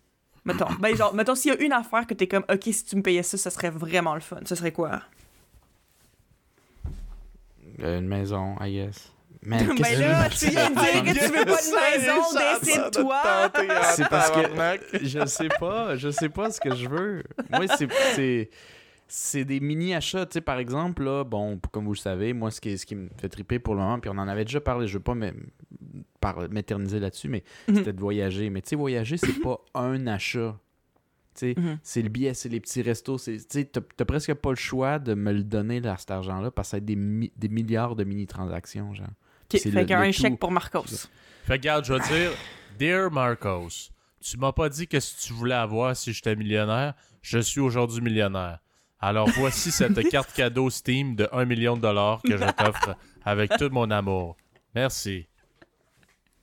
mettons. ben, genre, mettons, s'il y a une affaire que t'es comme, OK, si tu me payais ça, ça serait vraiment le fun. Ce serait quoi? Euh, Une maison, I guess. Man, ben là, tu tu viens de dire que tu veux pas de maison, décide-toi! C'est parce que je sais pas, je sais pas ce que je veux. Moi, c'est c'est des mini achats, tu sais par exemple là, bon, comme vous le savez, moi ce qui ce qui me fait triper pour le moment, puis on en avait déjà parlé, je veux pas m'éterniser là-dessus, mais Mhm. c'était de voyager. Mais tu sais voyager, c'est pas un achat. Tu sais, Mhm. c'est le billet, c'est les petits restos, c'est tu sais t'as presque pas le choix de me le donner là, cet argent-là parce que ça va être des, mi- des milliards de mini transactions, genre. OK, C'est fait le- qu'il y a le un tout. chèque pour Marcos. Fait que, regarde, je vais te dire, Dear Marcos, tu m'as pas dit que que tu voulais avoir si j'étais millionnaire. Je suis aujourd'hui millionnaire. Alors voici cette carte cadeau Steam de 1 million de dollars que je t'offre avec tout mon amour. Merci.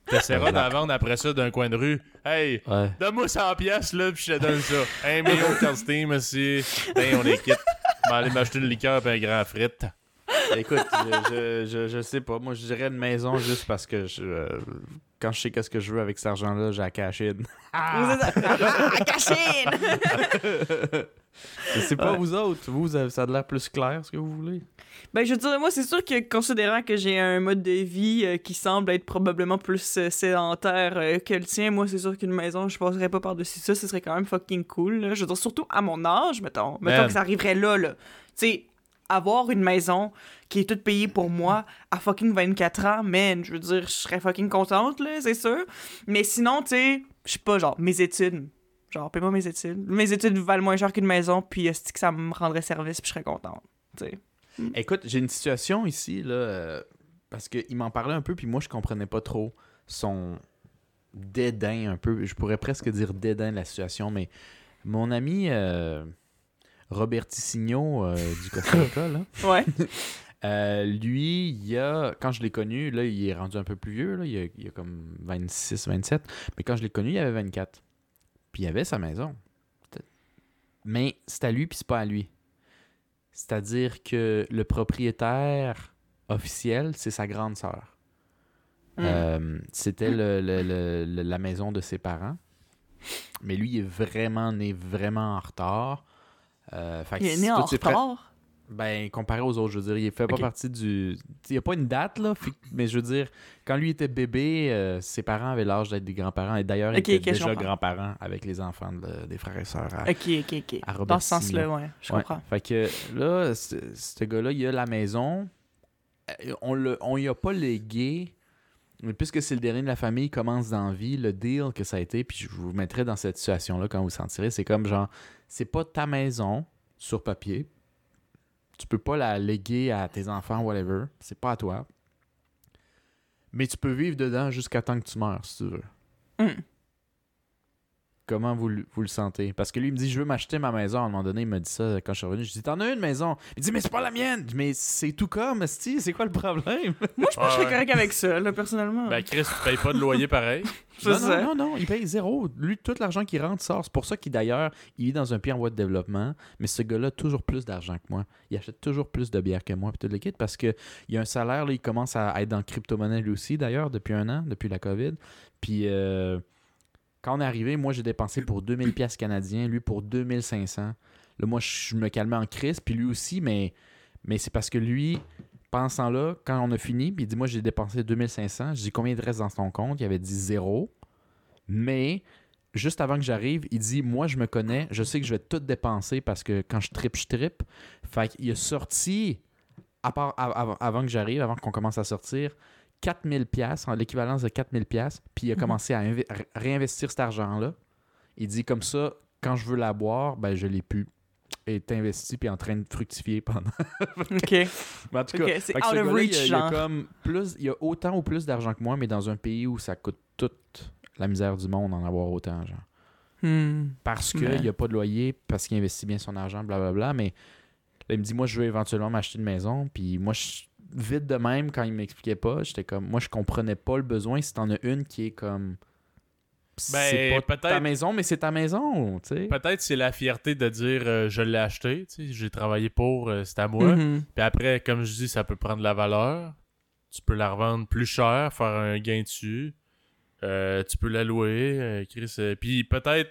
T'essaieras d'en vendre après ça d'un coin de rue. Hey, Ouais. donne-moi 100 pièces là, puis je te donne ça. 1 million de carte Steam aussi. Hey, on est quitte. Je vais aller m'acheter une liqueur et un grand frite. Écoute, je, je, je, je sais pas. Moi, je dirais une maison juste parce que je, euh, quand je sais qu'est-ce que je veux avec cet argent-là, j'ai la cash in. Ah, ah, cachine! Je sais pas, vous autres. Vous, avez- ça a l'air plus clair, ce que vous voulez. Ben, je veux dire, moi, c'est sûr que considérant que j'ai un mode de vie euh, qui semble être probablement plus euh, sédentaire euh, que le tien, moi, c'est sûr qu'une maison, je passerais pas par-dessus ça, ce serait quand même fucking cool. là. Je veux dire, surtout à mon âge, mettons. Mettons Man. que ça arriverait là, là. Tu sais, avoir une maison qui est toute payée pour moi à fucking 24 ans, man, je veux dire, je serais fucking contente, là, c'est sûr. Mais sinon, tu sais, je sais pas, genre, mes études. Genre, paye-moi mes études. Mes études valent moins cher qu'une maison, puis est que ça me rendrait service, puis je serais contente. Tu sais. Écoute, j'ai une situation ici, là, euh, parce qu'il m'en parlait un peu, puis moi, je comprenais pas trop son dédain, un peu. Je pourrais presque dire dédain de la situation, mais mon ami euh, Robert Tissigno euh, du Costa Rica, là, Ouais. Euh, lui, il a, quand je l'ai connu, là, il est rendu un peu plus vieux, là, il, a, il a comme 26, 27, mais quand je l'ai connu, il avait 24. Puis il avait sa maison. Mais c'est à lui, puis c'est pas à lui. C'est-à-dire que le propriétaire officiel, c'est sa grande sœur. Mm. Euh, C'était le- le- le- le- la maison de ses parents. Mais lui, il est vraiment né vraiment en retard. Euh, fait Il est né en retard. Ben, comparé aux autres, je veux dire, il fait pas partie du. Il n'y a pas une date, là, mais je veux dire, quand lui était bébé, euh, ses parents avaient l'âge d'être des grands-parents, et d'ailleurs, il était déjà comprends. grands-parents avec les enfants de- des frères et sœurs. à- Ok, ok, ok. À Dans ce sens-là, ouais, je Ouais. comprends. Fait que là, ce gars-là, il a la maison. Euh, On le, on y a pas légué. Mais puisque c'est le dernier de la famille, il commence dans vie, le deal que ça a été, puis je vous mettrai dans cette situation-là quand vous vous sentirez, c'est comme genre, c'est pas ta maison sur papier. Tu peux pas la léguer à tes enfants, whatever. C'est pas à toi. Mais tu peux vivre dedans jusqu'à temps que tu meurs, si tu veux. Hmm. Comment vous, le- vous le sentez? Parce que lui, il me dit, je veux m'acheter ma maison. À un moment donné, il m'a dit ça quand je suis revenu. Je dis, t'en as une maison? Il dit, mais c'est pas la mienne. Je dis, mais c'est tout comme, c'est quoi le problème? Moi, je pense que je serais correct avec ça, là, personnellement. Ben, Chris, tu payes pas de loyer pareil. Non, non, non, non, il paye zéro. Lui, tout l'argent qui rentre sort. C'est pour ça qu'il, d'ailleurs, il vit dans un pays en voie de développement. Mais ce gars-là a toujours plus d'argent que moi. Il achète toujours plus de bière que moi, puis tout le kit, parce qu'il y a un salaire, là, il commence à être dans crypto-monnaie lui aussi, d'ailleurs, depuis un an, depuis la COVID. Puis, euh, quand on est arrivé, moi, j'ai dépensé pour 2000 pièces canadiens, lui pour 2500. Là, moi, je me calmais en crise, puis lui aussi, mais, mais c'est parce que lui, pendant ce temps-là, quand on a fini, il dit Moi, j'ai dépensé 2500. Je dis Combien il te reste dans ton compte? Il avait dit zéro. Mais juste avant que j'arrive, il dit Moi, je me connais, je sais que je vais tout dépenser parce que quand je tripe, je tripe. Fait qu'il a sorti, avant que j'arrive, avant qu'on commence à sortir, 4000 pièces en l'équivalence de 4000 pièces puis il a Mhm. commencé à inve- à réinvestir cet argent-là. Il dit comme ça, quand je veux la boire, ben je l'ai pu. est investi puis en train de fructifier pendant. Ok. Mais en tout cas, c'est out ce of gars-là, reach, il y a- y comme plus, il y a autant ou plus d'argent que moi, mais dans un pays où ça coûte toute la misère du monde en avoir autant, genre. Hmm. Parce qu'il Ouais. n'y a pas de loyer, parce qu'il investit bien son argent, blablabla. Mais là, il me dit, moi, je veux éventuellement m'acheter une maison. Puis moi, je- vite de même, quand il m'expliquait pas, j'étais comme, moi, je comprenais pas le besoin. Si t'en as une qui est comme. c'est Ben, pas ta maison, mais c'est ta maison, tu sais. Peut-être c'est la fierté de dire euh, je l'ai acheté, tu sais, j'ai travaillé pour, euh, c'est à moi. Mhm. Puis après, comme je dis, ça peut prendre de la valeur. Tu peux la revendre plus cher, faire un gain dessus. Euh, tu peux la louer. euh, Chris, euh, Puis peut-être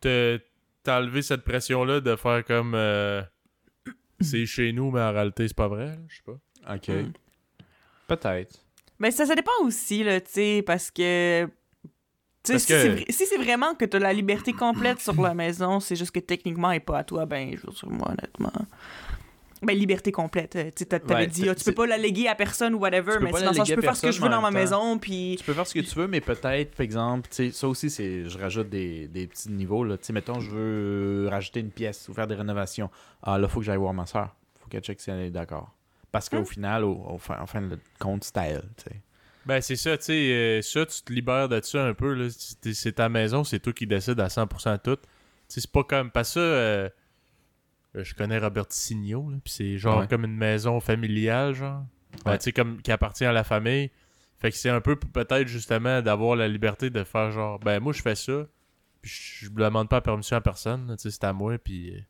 te- t'enlever cette pression-là de faire comme euh, c'est chez nous, mais en réalité, c'est pas vrai. Je sais pas. Ok. Mm. Peut-être. Ben, ça, ça dépend aussi, là, tu sais, parce que. Tu sais, Parce si, que- c'est si vraiment que tu as la liberté complète sur la maison, c'est juste que techniquement, elle n'est pas à toi, ben, je veux dire, moi, honnêtement. Ben, liberté complète. euh, Tu t'avais Ouais, dit, ah, tu peux pas la léguer à personne ou whatever, mais pas c'est la dans le sens, je peux faire ce que je veux dans mais ma temps- maison, puis. Tu peux faire ce que tu veux, mais peut-être, par exemple, tu sais, ça aussi, c'est, je rajoute des, des petits niveaux. Là. Tu sais, mettons, je veux rajouter une pièce ou faire des rénovations. Ah, là, il faut que j'aille voir ma soeur. faut qu'elle check si elle est d'accord. Parce qu'au Hein? final, au, au fin, en fin de compte, c'est à elle. tu sais. Ben, c'est ça, tu sais. euh, ça, tu te libères de ça un peu. là. C'est ta maison, c'est toi qui décides à 100% tout. Tu sais, c'est pas comme. Pas ça. euh, je connais Robert Signot, là, puis c'est genre Ouais. comme une maison familiale, genre. Ben, Ouais. tu sais, comme qui appartient à la famille. Fait que c'est un peu peut-être justement d'avoir la liberté de faire genre, ben moi je fais ça, puis je je demande pas la permission à personne, tu sais, c'est à moi, puis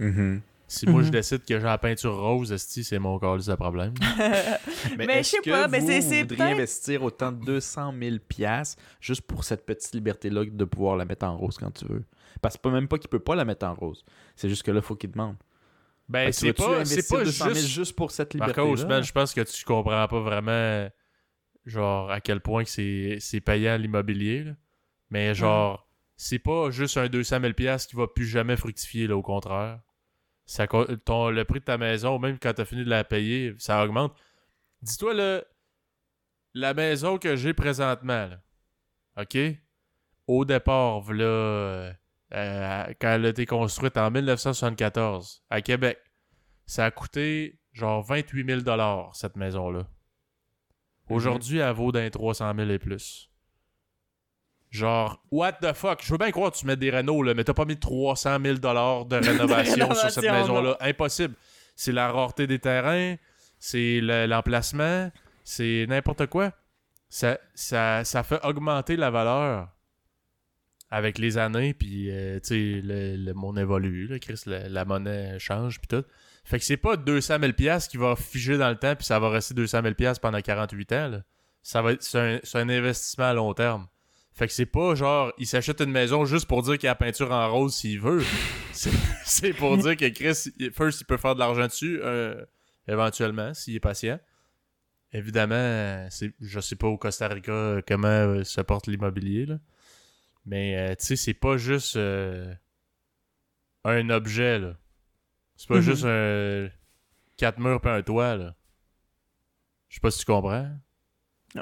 euh, si moi je Mhm. décide que j'ai la peinture rose, esti, c'est mon calice de problème. Mais je est-ce sais que pas, mais vous, c'est- vous c'est voudriez investir autant de 200 000 piastres juste pour cette petite liberté-là de pouvoir la mettre en rose quand tu veux? Parce que c'est pas même pas qu'il peut pas la mettre en rose. C'est juste que là, il faut qu'il demande. Ben c'est pas, c'est pas 200 000 juste juste pour cette Marcos, liberté-là? man, je pense que tu comprends pas vraiment genre à quel point que c'est c'est payant l'immobilier. Mais genre, c'est pas juste un 200 000 pièces qui va plus jamais fructifier, là, au contraire. Ça, ton, le prix de ta maison, même quand t'as fini de la payer, ça augmente. Dis-toi, la maison que j'ai présentement, là, OK? Au départ, là, euh, euh, quand elle a été construite en 1974, à Québec, ça a coûté genre 28 000 cette maison-là. Aujourd'hui, elle vaut d'un 300 000 et plus. Genre, what the fuck? Je veux bien croire que tu mets des rénaux, là, mais t'as pas mis 300 000 de rénovation sur cette maison-là. Impossible. C'est la rareté des terrains, c'est le- l'emplacement, c'est n'importe quoi. Ça, ça, ça fait augmenter la valeur avec les années, puis euh, tu sais, le, le monde évolue, là, Chris, la, la monnaie change, puis tout. Fait que c'est pas 200 000 pièces qui va figer dans le temps, puis ça va rester 200 000 pièces pendant 48 ans. là. Ça va être, c'est un, c'est un investissement à long terme. Fait que c'est pas genre, il s'achète une maison juste pour dire qu'il a la peinture en rose s'il veut. c'est c'est pour dire que Chris, first, il peut faire de l'argent dessus, euh, éventuellement, s'il est patient. Évidemment, c'est, je sais pas au Costa Rica euh, comment euh, se porte l'immobilier, là. Mais, euh, tu sais, c'est pas juste euh, un objet, là. C'est pas Mhm. juste un quatre murs et un toit, là. Je sais pas si tu comprends.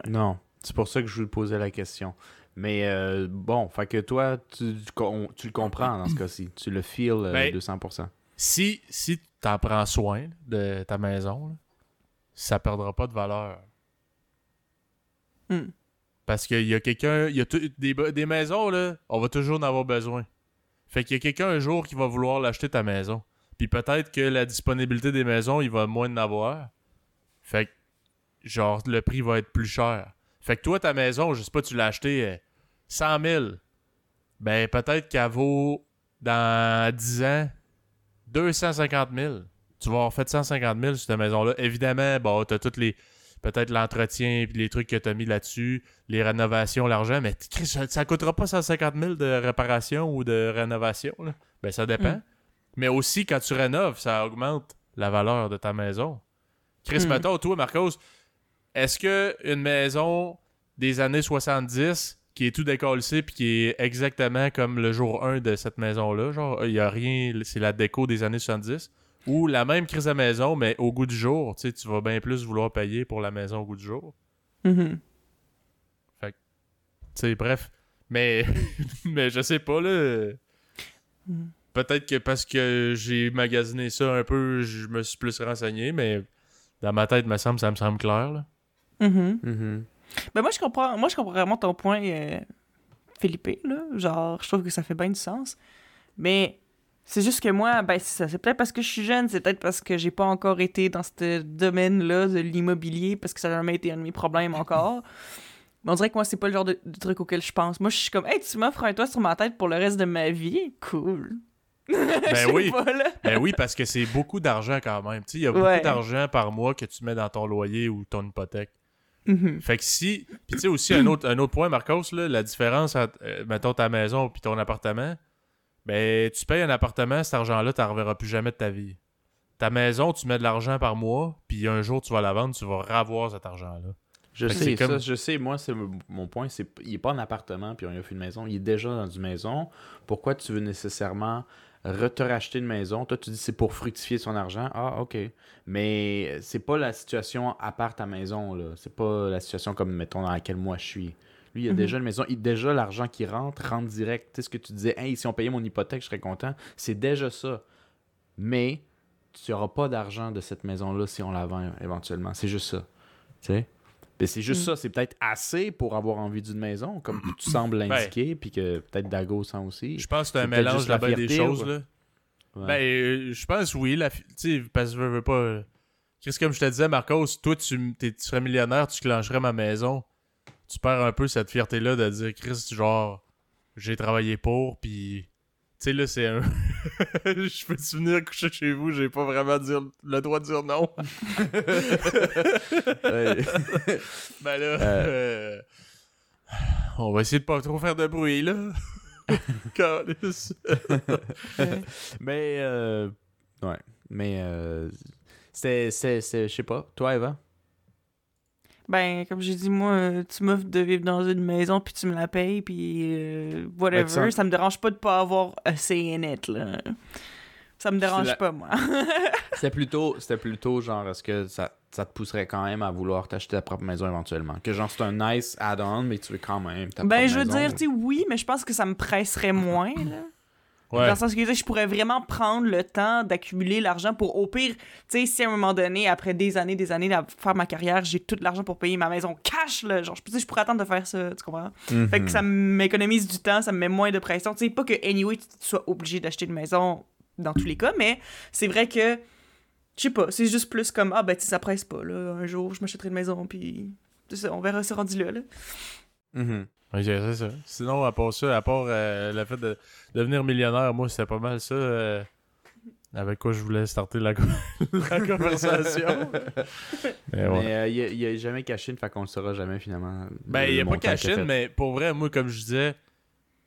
Non, c'est pour ça que je voulais poser la question. Mais euh, bon, fait que toi, tu, tu tu le comprends dans ce cas-ci. Tu le feels euh, Ben, 200%. Si, si t'en prends soin de ta maison, là, ça perdra pas de valeur. Hmm. Parce qu'il y a quelqu'un, il y a des, des maisons, là, on va toujours en avoir besoin. Fait qu'il y a quelqu'un un jour qui va vouloir l'acheter ta maison. Puis peut-être que la disponibilité des maisons, il va moins en avoir. Fait que, genre, le prix va être plus cher. Fait que toi, ta maison, je sais pas, tu l'as acheté euh, 100 000. Ben, peut-être qu'elle vaut, dans 10 ans, 250 000. Tu vas avoir fait 150 000 sur ta maison-là. Évidemment, bon, t'as toutes les. Peut-être l'entretien puis les trucs que t'as mis là-dessus, les rénovations, l'argent, mais Chris, ça, ça coûtera pas 150 000 de réparation ou de rénovation. là. Ben, ça dépend. Mm. Mais aussi, quand tu rénoves, ça augmente la valeur de ta maison. Chris, Mm. mettons, toi, Marcos, est-ce que une maison des années 70 qui est tout décollé puis qui est exactement comme le jour 1 de cette maison-là, genre, il y a rien, c'est la déco des années 70, ou la même crise de maison, mais au goût du jour, tu sais, tu vas bien plus vouloir payer pour la maison au goût du jour. Mhm. Tu sais, bref. Mais, mais je sais pas, là. Mm. Peut-être que parce que j'ai magasiné ça un peu, je me suis plus renseigné, mais dans ma tête, me semble, ça me semble clair, là. Mhm. Mhm. Ben moi je comprends moi je comprends vraiment ton point euh, Philippe là, genre je trouve que ça fait bien du sens. Mais c'est juste que moi ben c'est ça, c'est peut-être parce que je suis jeune, c'est peut-être parce que j'ai pas encore été dans ce domaine-là de l'immobilier parce que ça n'a jamais été un de mes problèmes encore. Mais on dirait que moi c'est pas le genre de, de truc auquel je pense. Moi je suis comme hey, tu m'offres un toit sur ma tête pour le reste de ma vie, cool. Sais oui. pas. Ben oui, parce que c'est beaucoup d'argent quand même. Tu sais, il y a Ouais. beaucoup d'argent par mois que tu mets dans ton loyer ou ton hypothèque. Mhm. Fait que si. Puis tu sais aussi, un autre, un autre point, Marcos, là, la différence entre, euh, mettons, ta maison puis ton appartement, ben, tu payes un appartement, cet argent-là, tu reverras plus jamais de ta vie. Ta maison, tu mets de l'argent par mois, puis un jour, tu vas la vendre, tu vas ravoir cet argent-là. Je Fait sais, c'est comme- ça, je sais, moi, c'est mon point, c'est il est pas en appartement puis on lui a fait une maison, il est déjà dans une maison. Pourquoi tu veux nécessairement re- te racheter une maison? Toi, tu dis c'est pour fructifier son argent. Ah, ok. Mais c'est pas la situation à part ta maison, là. C'est pas la situation comme, mettons, dans laquelle moi je suis. Lui, il a Mhm. déjà une maison, il, déjà l'argent qui rentre, rentre direct. Tu sais ce que tu disais, hey, si on payait mon hypothèque, je serais content. C'est déjà ça. Mais tu n'auras pas d'argent de cette maison-là si on la vend éventuellement. C'est juste ça. Tu sais? Ben, c'est juste Mm. ça, c'est peut-être assez pour avoir envie d'une maison, comme tu sembles l'indiquer, puis que peut-être Dago sent aussi. Je pense que c'est un mélange belle des fierté, choses, ou- là. Ouais. Ben, euh, je pense oui. La, fi- tu parce que je veux, veux pas. euh, Qu'est-ce comme je te disais, Marcos, toi, tu, tu serais millionnaire, tu clencherais ma maison. Tu perds un peu cette fierté-là de dire, Chris, genre, j'ai travaillé pour, puis. Tu sais, là, c'est un. je peux-tu venir coucher chez vous? J'ai pas vraiment dire, le droit de dire non. Ben là. euh, On va essayer de pas trop faire de bruit, là. Mais, euh, ouais. Mais, euh, c'est, c'est, c'est- je sais pas. Toi, Eva? Ben, comme j'ai dit, moi, euh, tu m'offres de vivre dans une maison, puis tu me la payes, puis euh, whatever. Ben, ça- Ça me dérange pas de pas avoir in it, là. Ça me dérange la- pas, moi. C'était plutôt, c'était plutôt genre, est-ce que ça, ça te pousserait quand même à vouloir t'acheter ta propre maison éventuellement? Que genre, c'est un nice add-on, mais tu veux quand même ta ben, propre je veux maison. dire, tu oui, mais je pense que ça me presserait moins, là. Ouais. Dans le sens que je pourrais vraiment prendre le temps d'accumuler l'argent pour, au pire, tu sais, si à un moment donné, après des années, des années à faire ma carrière, j'ai tout l'argent pour payer ma maison cash, là. Genre, je, pourrais attendre de faire ça, tu comprends? Mhm. Fait que ça m'économise du temps, ça me met moins de pression. Tu sais, pas que, anyway, tu sois obligé d'acheter une maison dans tous les cas, mais c'est vrai que, je sais pas, c'est juste plus comme, ah ben, tu sais, ça presse pas, là. Un jour, je m'achèterai une maison, puis on verra ce rendu là, là. Mhm. Ouais, c'est ça. Sinon, à part ça, à part euh, le fait de devenir millionnaire, moi, c'était pas mal ça. euh, avec quoi je voulais starter la, co- la conversation. Mais ouais. Mais euh, il, a, il a jamais caché, fait qu'on le saura jamais finalement. Ben, il a pas caché, mais pour vrai, moi, comme je disais,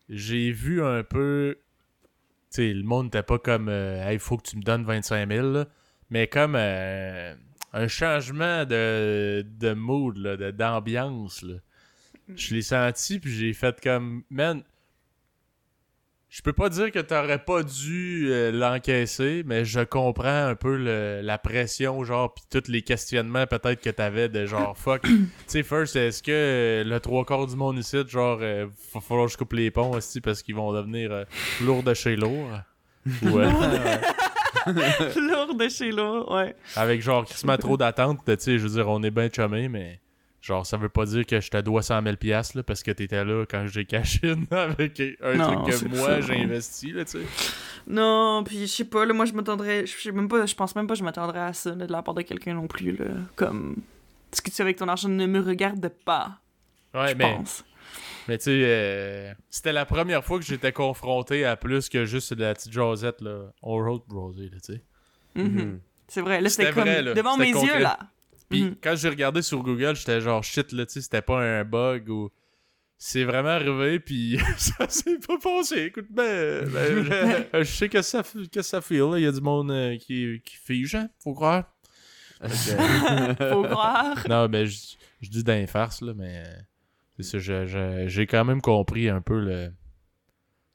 j'ai vu un peu sais, le monde n'était pas comme euh, Hey, il faut que tu me donnes 25 000, là. mais comme euh, un changement de, de mood, là, de- d'ambiance. Je l'ai senti, puis j'ai fait comme Man, je peux pas dire que t'aurais pas dû euh, l'encaisser, mais je comprends un peu le- la pression, genre, puis tous les questionnements peut-être que t'avais de genre fuck. tu sais, first, est-ce que euh, le trois quarts du monde ici, genre, euh, va falloir que je coupe les ponts aussi parce qu'ils vont devenir euh, lourds de chez lourd? Ou euh, Lourd de chez lourd, ouais. avec genre crissement trop d'attente, tu sais, je veux dire, on est bien chumés, mais genre, ça veut pas dire que je te dois 100 000 piastres, là, parce que t'étais là quand j'ai caché avec un Non, truc que moi j'ai investi, là, tu sais. Non, puis je sais pas, là, moi je m'attendrais, je sais même pas, je pense même pas que je m'attendrais à ça là, de la part de quelqu'un non plus, là. Comme, ce que tu fais avec ton argent ne me regarde pas, Ouais, je mais, pense. mais tu sais, euh, c'était la première fois que j'étais confronté à plus que juste de la petite Josette, là. On road brosé, là, tu sais. Mhm. C'est vrai, là c'était comme vrai, là. devant mes concret. yeux, là. Puis Mhm. quand j'ai regardé sur Google, j'étais genre shit là, tu sais, c'était pas un bug ou c'est vraiment arrivé puis ça s'est pas passé. Écoute ben, ben, je, je sais que ça que ça feel là, il y a du monde euh, qui qui fige, hein, faut croire. Que- Faut croire. non, mais je, je dis d'un farce là, mais euh, c'est ça, je- je- j'ai quand même compris un peu le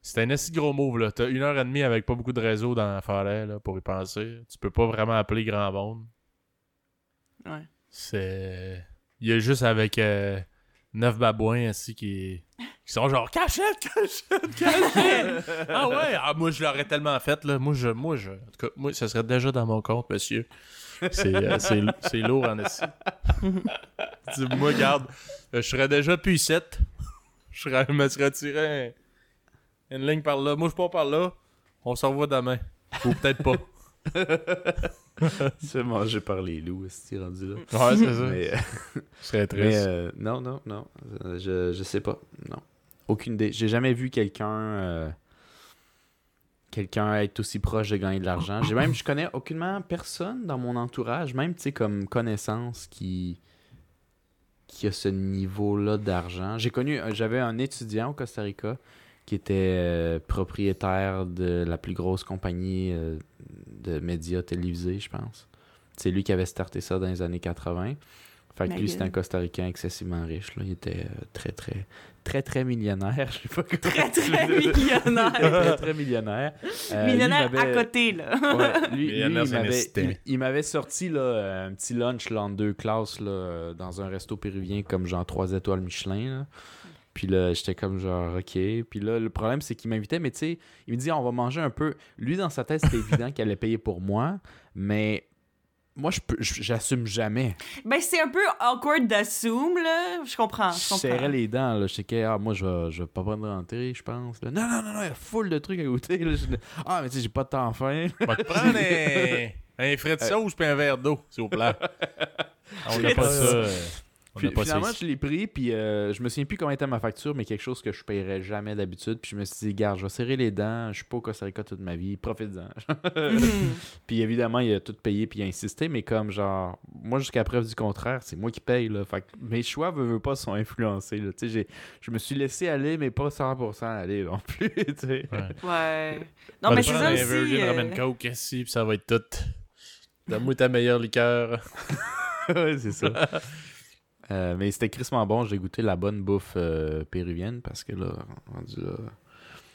c'était un assez gros move là. T'as une heure et demie avec pas beaucoup de réseau dans la forêt là, pour y penser. Tu peux pas vraiment appeler grand monde. Ouais. C'est. Il y a juste avec euh, neuf babouins ainsi qui... qui sont genre cachette, cachette, cachette. ah ouais, ah, moi je l'aurais tellement fait là. Moi je, moi je, en tout cas, moi ça serait déjà dans mon compte, monsieur. C'est euh, c'est c'est lourd en assis. Dis-moi, garde, euh, je serais déjà puissette. Je serais, je me serais tiré un- une ligne par là. Moi je pars par là. On se revoit demain. Ou peut-être pas. Se manger par les loups, est rendu là? Ouais, c'est ça. Mais, euh, Ce serait mais, triste. euh, non, non, non. Je, je sais pas. Non. Aucune idée. J'ai jamais vu quelqu'un. euh, quelqu'un être aussi proche de gagner de l'argent. J'ai même, je connais aucunement personne dans mon entourage, même, tu sais, comme connaissance qui qui a ce niveau-là d'argent. J'ai connu, euh, j'avais un étudiant au Costa Rica qui était propriétaire de la plus grosse compagnie de médias télévisés, je pense. C'est lui qui avait starté ça dans les années 80. Fait que Ma lui, c'était un Costaricain excessivement riche. Là. Il était euh, très, très, très, très millionnaire. Je sais pas comment Très, très millionnaire. très, très millionnaire. Euh, millionnaire il à m'avait- côté, là. Ouais, lui, il m'avait- sorti là, un petit lunch là, en deux classes là, dans un resto péruvien comme genre 3 étoiles Michelin. là. Puis là, j'étais comme genre, OK. Puis là, le problème, c'est qu'il m'invitait, mais tu sais, il me dit, on va manger un peu. Lui, dans sa tête, c'était évident qu'il allait payer pour moi, mais moi, je peux- j'assume jamais. Ben, c'est un peu awkward d'assume, là. Je comprends, je je comprends. serrais les dents, là. Je sais que, ah, moi, je vais, je vais pas prendre d'entrée, je pense. là. Non, non, non, non, il y a full de trucs à goûter. là. Je- Ah, mais tu sais, j'ai pas de temps faim. Va te prendre un, un frais de sauce puis un verre d'eau, s'il vous plaît. On n'a pas ça. Puis finalement, je l'ai pris, puis euh, je me souviens plus comment était ma facture, mais quelque chose que je paierais jamais d'habitude. Puis je me suis dit, garde, je vais serrer les dents, je suis pas au Costa Rica toute ma vie, profite-en. Mhm. puis évidemment, il a tout payé, puis il a insisté, mais comme genre, moi, jusqu'à preuve du contraire, c'est moi qui paye, là. Fait que mes choix, veux, veux pas, sont influencés, là. Tu sais, j'ai- je me suis laissé aller, mais pas 100% aller non plus, tu sais. Ouais. Ouais. Non, mais c'est ça un aussi. Virgin euh, Ramen Coke ici, puis ça va être tout. Donne-moi ta meilleure liqueur. ouais, c'est ça. Euh, mais c'était crissement bon. J'ai goûté la bonne bouffe euh, péruvienne parce que là, rendu là,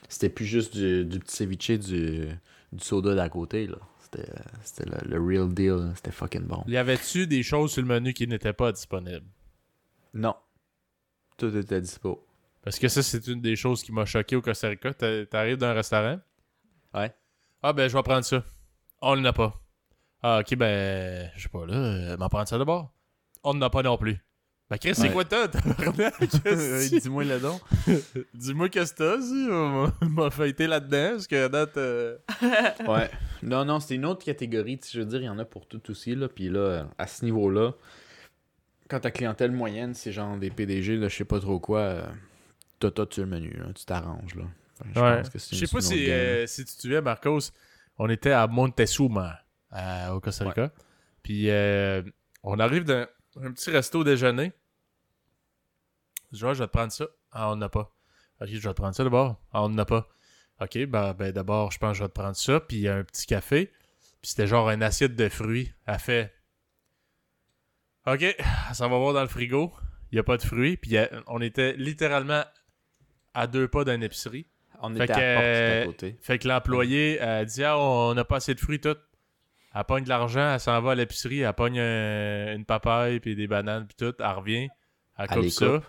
c'était plus juste du, du petit ceviche, du, du soda d'à côté. là. C'était c'était le, le real deal. C'était fucking bon. Y avait-tu des choses sur le menu qui n'étaient pas disponibles? Non. Tout était dispo. Parce que ça, c'est une des choses qui m'a choqué au Costa Rica. T'a- T'arrives d'un restaurant? Ouais. Ah, ben, je vais prendre ça. On n'en a pas. Ah, ok, ben, je sais pas, là, euh, m'en prendre ça d'abord. On n'en a pas non plus. Ben, Chris, c'est Ouais. quoi t'as, tabarnak? Dis-moi le don. Dis-moi qu'est-ce que t'as, si? On m'a- m'a fêté là-dedans, parce que date... euh, ouais. Non, non, c'était une autre catégorie. Je veux dire, il y en a pour tout aussi. Là. Puis là, à ce niveau-là, quand ta clientèle moyenne, c'est genre des PDG, là, je sais pas trop quoi, euh, t'as t'as tu le menu. là. Tu t'arranges. là. Je Ouais. pense que c'est Je sais pas c'est si, euh, si tu te souviens, Marcos, on était à Montezuma, à- au Costa Rica. Puis euh, on arrive d'un un petit resto déjeuner. Ah, je vais te prendre ça. Ah, on n'a pas. Ok, je vais te prendre ça d'abord. Ah, on n'a pas. OK, ben, ben d'abord, je pense que je vais te prendre ça, puis un petit café. Puis c'était genre un assiette de fruits. Elle fait OK, ça va voir dans le frigo. Il n'y a pas de fruits. Puis euh, on était littéralement à deux pas d'une épicerie. On Fait était que, à la porte euh, côté. Fait que l'employé a dit Ah, on n'a pas assez de fruits, tout. Elle pogne de l'argent, elle s'en va à l'épicerie, elle pogne un- une papaye, puis des bananes, puis tout. Elle revient, elle coupe ça, coupe.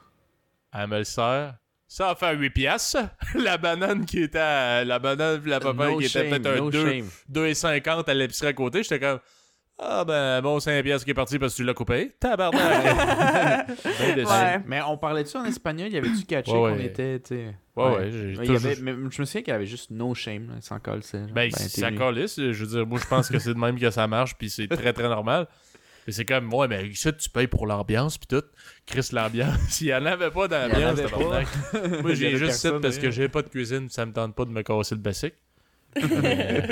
Elle me le sert. Ça a fait 8 piastres. la banane qui était à- la banane la papaye No qui était peut-être un no 2, shame. 2,50 à l'épicerie à côté. J'étais comme Ah ben bon 5 piastres qui est parti parce que tu l'as coupé. Tabarnak. ben. Ouais. Mais on parlait de ça en espagnol, il y avait-tu catché Ouais, qu'on ouais. était, tu sais? Ouais, ouais, j'ai Il y toujours- avait- mais je me souviens qu'il y avait juste no shame, là, sans colle, c'est. Ben, ça calisse. Je veux dire, moi, je pense que c'est de même que ça marche, puis c'est très, très normal. C'est comme, ouais, mais ça, tu payes pour l'ambiance, puis tout. Chris, l'ambiance. Il y en avait pas d'ambiance. Moi, j'ai juste ça parce que d'ailleurs. j'ai pas de cuisine, puis ça me tente pas de me casser le basic. mais,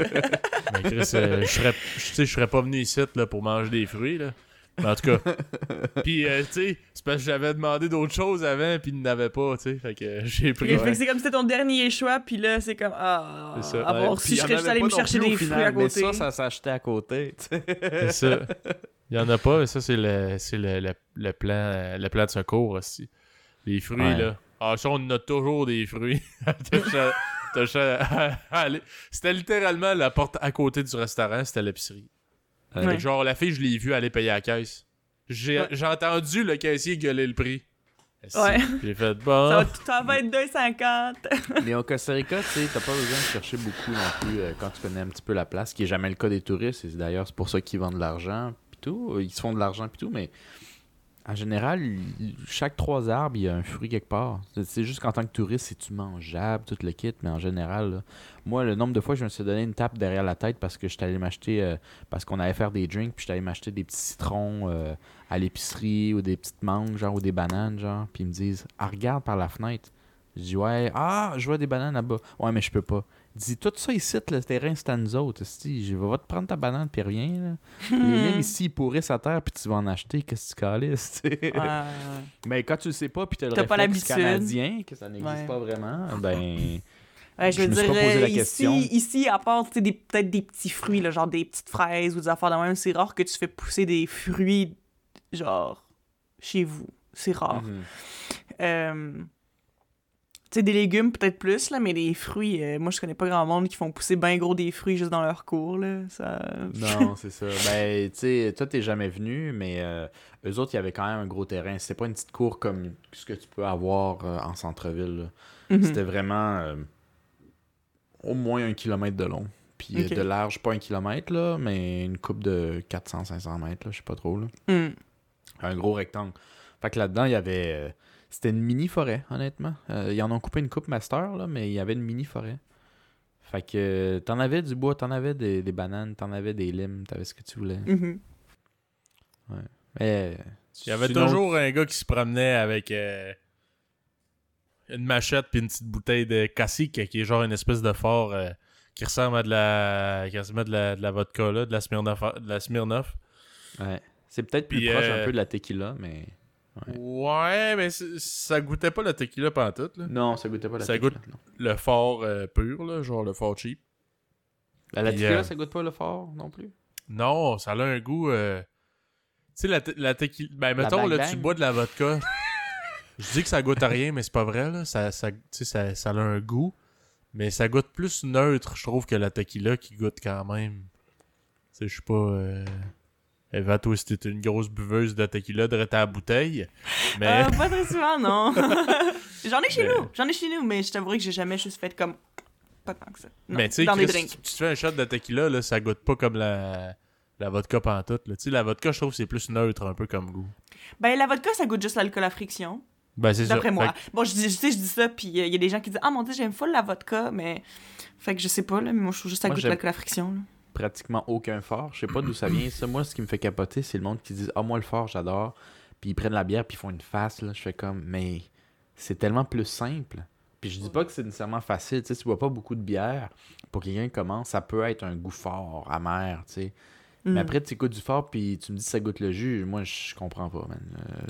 mais Chris, euh, je serais, je- tu sais, je serais pas venu ici là, pour manger des fruits, là. Mais en tout cas. Puis, euh, tu sais, c'est parce que j'avais demandé d'autres choses avant, puis il n'avait pas, tu sais. Fait que euh, j'ai pris. Que c'est comme si c'était ton dernier choix, puis là, c'est comme, ah, C'est ça. avoir Ouais, su, puis je serais juste allé me chercher des final, fruits à mais côté. ça, ça s'achetait à côté, tu sais. C'est ça. Il y en a pas, mais ça, c'est le, c'est le, le, le plan, le plan de secours aussi. Les fruits, Ouais. là. Ah, ça, on a toujours des fruits. C'était littéralement la porte à côté du restaurant, c'était l'épicerie. Ouais. Que genre, la fille, je l'ai vue aller payer à la caisse. J'ai Ouais. entendu le caissier gueuler le prix. Ouais. J'ai fait, bon. Ça va, ça va être 2,50. Mais au Costa Rica, tu sais, t'as pas besoin de chercher beaucoup non plus euh, quand tu connais un petit peu la place, ce qui est jamais le cas des touristes. Et d'ailleurs, c'est pour ça qu'ils vendent de l'argent, puis tout. Ils se font de l'argent, puis tout, mais en général, chaque trois arbres, il y a un fruit quelque part. C'est- C'est juste qu'en tant que touriste, c'est-tu mangeable, tout le kit, mais en général, moi, le nombre de fois, je me suis donné une tape derrière la tête parce que j'étais allé m'acheter, euh, parce qu'on allait faire des drinks, puis j'étais allé m'acheter des petits citrons euh, à l'épicerie ou des petites mangues, genre, ou des bananes, genre, puis ils me disent, ah, regarde par la fenêtre. Je dis, ouais, ah, je vois des bananes là-bas. Ouais, mais je peux pas. Dit, tout ça ici, le terrain, c'est à nous autres. Je vais te prendre ta banane, puis reviens, là. Même ici, il pourrit sa terre, puis tu vas en acheter, qu'est-ce que tu calisses, tu. Ouais. Mais quand tu le sais pas, puis t'as le T'as pas réflexe l'habitude. canadien, que ça n'existe Ouais. pas vraiment, ben... Ouais, je Je veux dire, euh, ici, ici, à part tu peut-être des petits fruits, là, genre des petites fraises ou des affaires de même, c'est rare que tu fais pousser des fruits, genre, chez vous. C'est rare. Mhm. Euh, tu sais, des légumes peut-être plus, là, mais des fruits, euh, moi, je connais pas grand monde qui font pousser bien gros des fruits juste dans leur cours, là. Ça... Non, c'est ça. Ben, tu sais, toi, t'es jamais venu, mais euh, eux autres, il y avait quand même un gros terrain. C'était pas une petite cour comme ce que tu peux avoir euh, en centre-ville. Mhm. C'était vraiment au moins un kilomètre de long. Puis de large, pas un kilomètre, là, mais une coupe de 400-500 mètres, là, je sais pas trop. Là. Hmm. Un gros rectangle. Fait que là-dedans, il y avait. Euh, c'était une mini-forêt, honnêtement. Euh, ils en ont coupé une coupe master, là, mais il y avait une mini-forêt. Fait que euh, t'en avais du bois, t'en avais des, des bananes, t'en avais des limes, t'avais ce que tu voulais. Mhm. Mais. Il y avait sinon- toujours un gars qui se promenait avec euh, une machette puis une petite bouteille de cacique qui est genre une espèce de fort euh, qui ressemble à de la qui ressemble à de la, de la vodka là, de la Smirnoff, de la Smirnoff. Ouais. C'est peut-être plus proche euh, un peu de la tequila, mais. Ouais. Ouais, mais ça goûtait pas la tequila pantoute là. Non, ça goûtait pas la Ça tequila. goûte- non. Le fort euh, pur là, genre le fort cheap. La, la Puis, tequila, euh, ça goûte pas le fort non plus? Non, ça a un goût. euh, Tu sais, la, te- la tequila. Ben, mettons, là, tu bois de la vodka. Je dis que ça goûte à rien, mais c'est pas vrai, là. Ça, ça, ça, ça a un goût. Mais ça goûte plus neutre, je trouve, que la tequila qui goûte quand même. Tu sais, je suis pas. Euh... Eva, toi, c'était une grosse buveuse de tequila de ta bouteille. Mais. Euh, pas très souvent, non. J'en ai chez Mais- nous, j'en ai chez nous, mais je t'avouerai que j'ai jamais juste fait comme. Pas tant que ça. Non, mais tu sais, tu, tu fais un shot de tequila, là, ça goûte pas comme la, la vodka pantoute. là. Tu sais, la vodka, je trouve c'est plus neutre un peu comme goût. Ben, la vodka, ça goûte juste l'alcool à friction. Ben, c'est. D'après moi. Bon, je dis, je sais, je dis ça, puis il y a des gens qui disent Ah mon dieu, j'aime full la vodka, mais. Fait que je sais pas, là, mais moi je trouve juste que ça Moi, goûte l'alcool à friction. Là. Pratiquement aucun fort. Je sais pas d'où ça vient. Ça, moi, ce qui me fait capoter, c'est le monde qui dit Ah, moi, le fort, j'adore. Puis ils prennent la bière, puis ils font une face. Là. Je fais comme Mais c'est tellement plus simple. Puis je dis pas que c'est nécessairement facile. Tu sais, tu bois pas beaucoup de bière, pour quelqu'un qui commence, ça peut être un goût fort, amer, tu sais. Mm. Mais après, tu goûtes du fort, puis tu me dis que ça goûte le jus. Moi, je comprends pas, man.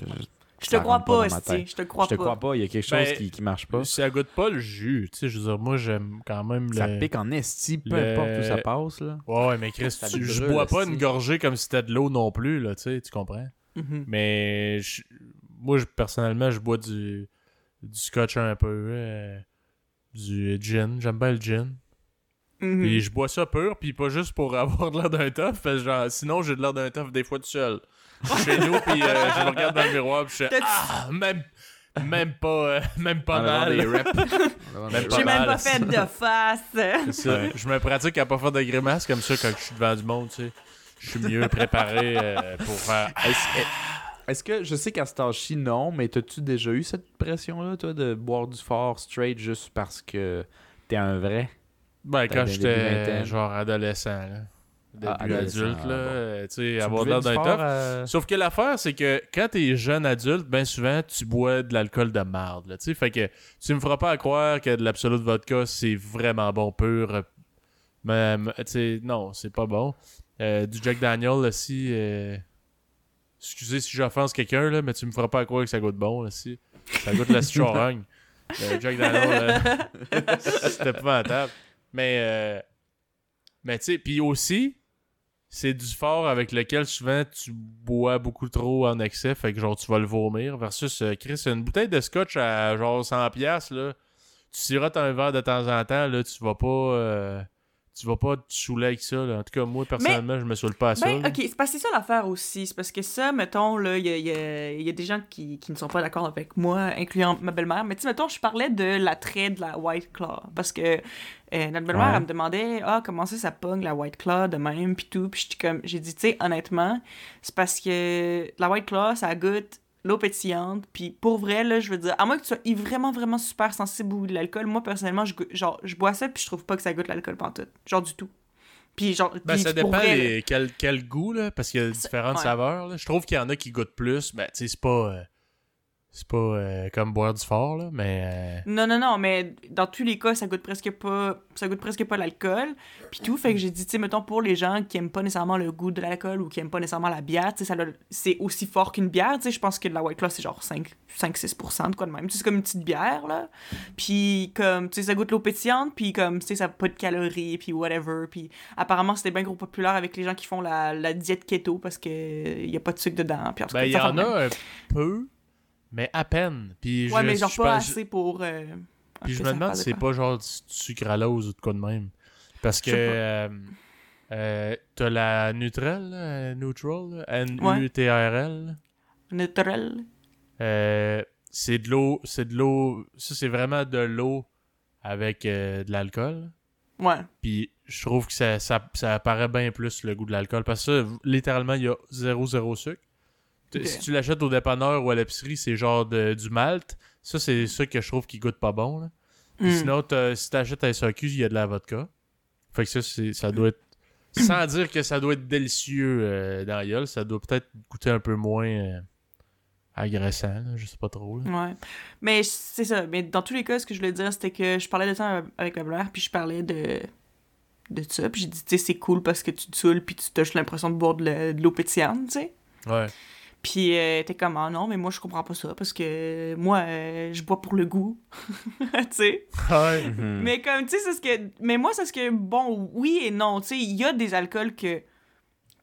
Euh, je- te Ça crois pas pas, esti. Je te crois Je te pas. crois pas, il y a quelque chose Ben, qui, qui marche pas. Ça goûte pas le jus. Tu sais, je veux dire, moi, j'aime quand même Ça le. pique en esti, peu le- importe où ça passe, là. Ouais, ouais, mais Chris, Ça tu- je bois pas une gorgée comme si c'était de l'eau non plus, là, tu sais, tu comprends? Mhm. Mais je- moi, je- personnellement, je bois du, du scotch un peu, euh, du gin. J'aime bien le gin. Mhm. Puis je bois ça pur, puis pas juste pour avoir de l'air d'un tough, parce que genre, sinon j'ai de l'air d'un tough des fois tout seul. Je suis chez nous, puis euh, je me regarde dans le miroir, puis je fais Ah, même, même pas, euh, même pas mal. des reps. Même pas J'ai même pas fait de face. C'est ça. Je me pratique à pas faire de grimaces comme ça quand je suis devant du monde, tu sais. Je suis mieux préparé euh, pour faire. Est-ce est-ce que, je sais qu'à cet âge-ci, non, mais t'as-tu déjà eu cette pression-là, toi, de boire du fort straight juste parce que t'es un vrai? Ben, T'as quand des j'étais vingtaines. genre adolescent, là. Début Ah, adulte, là. bon. euh, Tu sais, avoir l'air du d'un tough. euh, Sauf que l'affaire, c'est que quand t'es jeune adulte, ben souvent, tu bois de l'alcool de marde, là, tu sais. Fait que tu me feras pas à croire que de l'absolute vodka, c'est vraiment bon pur. euh, Même, tu sais, non, c'est pas bon. Euh, du Jack Daniel, aussi, euh, excusez si j'offense quelqu'un, là, mais tu me feras pas à croire que ça goûte bon, là, si. Ça goûte la charogne. Le Jack Daniel, c'était épouvantable. Mais, euh, mais tu sais, puis aussi, c'est du fort avec lequel souvent tu bois beaucoup trop en excès, fait que genre tu vas le vomir. Versus, euh, Chris, une bouteille de scotch à genre 100$, là, tu sirotes un verre de temps en temps, là, tu vas pas. euh, tu vas pas te saouler avec ça. Là. En tout cas, moi, personnellement, je me saoule pas à ça. Ben, ok, c'est parce que c'est ça l'affaire aussi. C'est parce que ça, mettons, il y y a- il y a des gens qui, qui ne sont pas d'accord avec moi, incluant ma belle-mère. Mais tu sais, mettons, je parlais de l'attrait de la White Claw. Parce que euh, notre belle-mère, Ouais. elle me demandait, ah, comment ça, ça pogne la White Claw de même, puis tout. Puis j'ai dit, tu sais, honnêtement, c'est parce que la White Claw, ça goûte l'eau pétillante. Puis pour vrai, là, je veux dire, à moins que tu sois vraiment, vraiment super sensible au goût de l'alcool, moi, personnellement, je, genre, je bois ça, puis je trouve pas que ça goûte l'alcool pantoute. Genre du tout. Puis genre, Ben, puis ça dépend vrai, quel, quel goût, là, parce qu'il y a différentes ouais. saveurs. là. Je trouve qu'il y en a qui goûtent plus. Ben, tu sais, c'est pas. euh, c'est pas euh, comme boire du fort, là, mais. euh, Non, non, non, mais dans tous les cas, ça goûte presque pas, ça goûte presque pas l'alcool. Puis tout, fait que j'ai dit, tu sais, mettons, pour les gens qui aiment pas nécessairement le goût de l'alcool ou qui aiment pas nécessairement la bière, tu sais, c'est aussi fort qu'une bière, tu sais, je pense que la White Claw, c'est genre 5 5-6% de quoi de même. Tu sais, c'est comme une petite bière, là. Puis comme, tu sais, ça goûte l'eau pétillante, puis comme, tu sais, ça a pas de calories, puis whatever. Puis apparemment, c'était bien gros populaire avec les gens qui font la, la diète keto parce que y a pas de sucre dedans. Puis en tout Ben, il y en a un peu, mais à peine. Puis Ouais, je, mais genre je pas assez pour... euh, Puis je me demande si c'est pas genre du sucre à l'ose ou de quoi de même. Parce que euh, euh, t'as la Nutrel, Neutral, N-U-T-R-L. Euh, c'est de l'eau, c'est de l'eau, ça c'est vraiment de l'eau avec de l'alcool. Ouais. Puis je trouve que ça, ça, ça apparaît bien plus le goût de l'alcool. Parce que ça, littéralement, il y a zéro, zéro sucre. T-. Si tu l'achètes au dépanneur ou à l'épicerie, c'est genre de- du malt. Ça, c'est ça que je trouve qui goûte pas bon. Là. Puis Mm. Sinon, si t'achètes à SAQ, il y a de la vodka. Fait que ça, c'est- ça doit être. Sans dire que ça doit être délicieux euh, dans la gueule, ça doit peut-être goûter un peu moins euh, agressant, là, je sais pas trop. là. Ouais. Mais c'est ça. Mais dans tous les cas, ce que je voulais dire, c'était que je parlais de ça avec ma mère, puis je parlais de de ça, puis j'ai dit, tu sais, c'est cool parce que tu te saoules, puis tu juste l'impression de boire de la- de l'eau pétillante, tu sais. Ouais. Puis euh, t'es comme, ah non, mais moi, je comprends pas ça, parce que moi, euh, je bois pour le goût, tu sais. Ouais. Mhm. Mais comme, tu sais, c'est ce que... Mais moi, c'est ce que, bon, oui et non, tu sais, il y a des alcools que,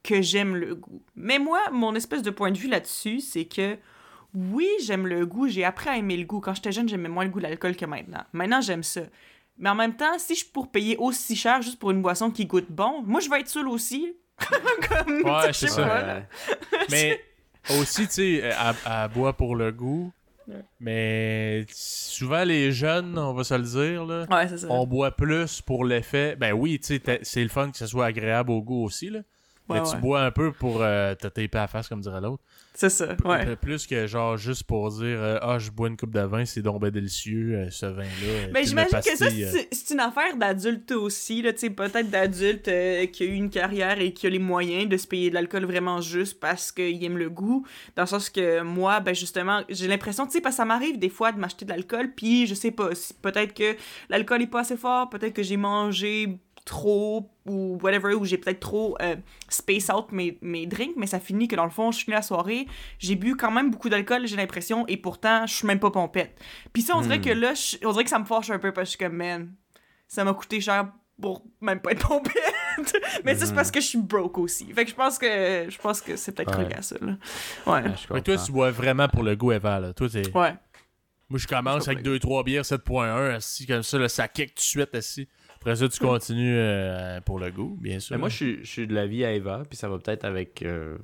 que j'aime le goût. Mais moi, mon espèce de point de vue là-dessus, c'est que, oui, j'aime le goût, j'ai appris à aimer le goût. Quand j'étais jeune, j'aimais moins le goût de l'alcool que maintenant. Maintenant, j'aime ça. Mais en même temps, si je pour payer aussi cher juste pour une boisson qui goûte bon, moi, je vais être seule aussi. comme, Ouais, tu sais, c'est ça. pas. Mais aussi, tu sais, elle, elle boit pour le goût. Mais souvent, les jeunes, on va se le dire, là, Ouais, c'est ça. on boit plus pour l'effet. Ben oui, tu sais, t'as- c'est le fun que ce soit agréable au goût aussi, là. Mais tu bois un peu pour euh, te taper à la face, comme dirait l'autre. C'est ça, ouais. Plus que genre juste pour dire euh, Ah, je bois une coupe de vin, c'est donc ben délicieux, euh, ce vin-là. euh, Mais puis j'imagine ma que ça, c'est une affaire d'adulte aussi, là, tu sais, peut-être d'adulte qui a eu une carrière et qui a les moyens de se payer de l'alcool vraiment juste parce qu'il aime le goût. Dans le sens que moi, ben justement, j'ai l'impression, tu sais, parce que ça m'arrive des fois de m'acheter de l'alcool, puis je sais pas, peut-être que l'alcool est pas assez fort, peut-être que j'ai mangé trop ou whatever, ou j'ai peut-être trop euh, space out mes, mes drinks, mais ça finit que dans le fond, je finis la soirée, j'ai bu quand même beaucoup d'alcool, j'ai l'impression, et pourtant, je suis même pas pompette. Puis ça, on dirait Hmm. que là, je- on dirait que ça me fâche un peu parce que je suis comme, man, ça m'a coûté cher pour même pas être pompette. mais ça, c'est parce que je suis broke aussi. Fait que je pense que je pense que c'est peut-être Ouais. à ça, là. Ouais. Que toi, tu bois vraiment pour le goût, Eva. Là. Toi, t'es... Ouais. Moi, je commence Je avec 2-3 bières 7.1, assis comme ça, là, ça kick tout de suite, assis. Après ça, tu continues euh, pour le goût, bien sûr. Mais moi, je suis, je suis de l'avis à Eva, puis ça va peut-être avec euh,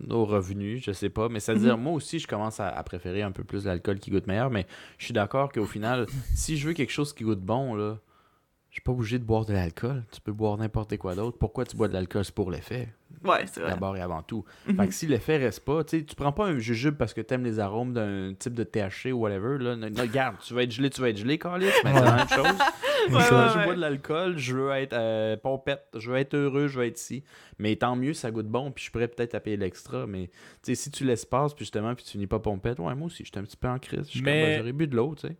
nos revenus, je sais pas. Mais c'est-à-dire, moi aussi, je commence à, à préférer un peu plus l'alcool qui goûte meilleur, mais je suis d'accord qu'au final, si je veux quelque chose qui goûte bon, là, suis pas obligé de boire de l'alcool. Tu peux boire n'importe quoi d'autre. Pourquoi tu bois de l'alcool? C'est pour l'effet, Ouais, c'est vrai. d'abord et avant tout. Mhm. Fait que si l'effet reste pas, tu sais, tu prends pas un jujube parce que t'aimes les arômes d'un type de THC ou whatever, là. Non, regarde, tu vas être gelé, tu vas être gelé, Carlis, mais c'est la même chose. Ouais, je, ouais, je bois de l'alcool, je veux être euh, pompette, je veux être heureux, je veux être ici. Mais tant mieux, ça goûte bon, puis je pourrais peut-être à payer l'extra. Mais si tu l'espaces, puis justement, puis tu finis pas pompette, ouais, moi aussi, j'étais un petit peu en crise. Je suis Mais- comme, ben, j'aurais bu de l'eau, tu sais.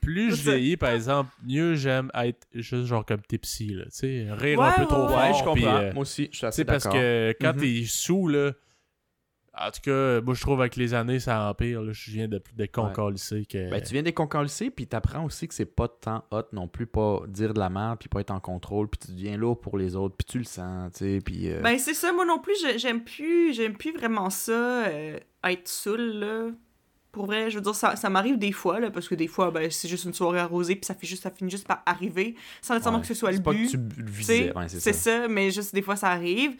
Plus je vieillis, par exemple, mieux j'aime être juste genre comme tipsy, là. Tu sais, rire Ouais, un peu ouais, trop ouais. fort. Ouais, je comprends. euh, moi aussi, je suis assez sais, parce d'accord. que quand Mhm. t'es sous, là. En tout cas, moi, je trouve avec les années, ça empire. Là. Je viens de plus que. Ben, tu viens des concours lycée, puis t'apprends aussi que c'est pas tant hot non plus, pas dire de la merde, puis pas être en contrôle, puis tu deviens lourd pour les autres, puis tu le sens, tu sais, puis... euh, Ben c'est ça, moi non plus, je- j'aime plus, j'aime plus vraiment ça, euh, être saoul, là. Pour vrai, je veux dire, ça, ça m'arrive des fois, là, parce que des fois, ben, c'est juste une soirée arrosée, puis ça, fait juste, ça finit juste par arriver, sans nécessairement ouais. que ce soit le C'est pas but. que tu le visais, ouais, c'est c'est ça. ça. mais juste des fois, ça arrive.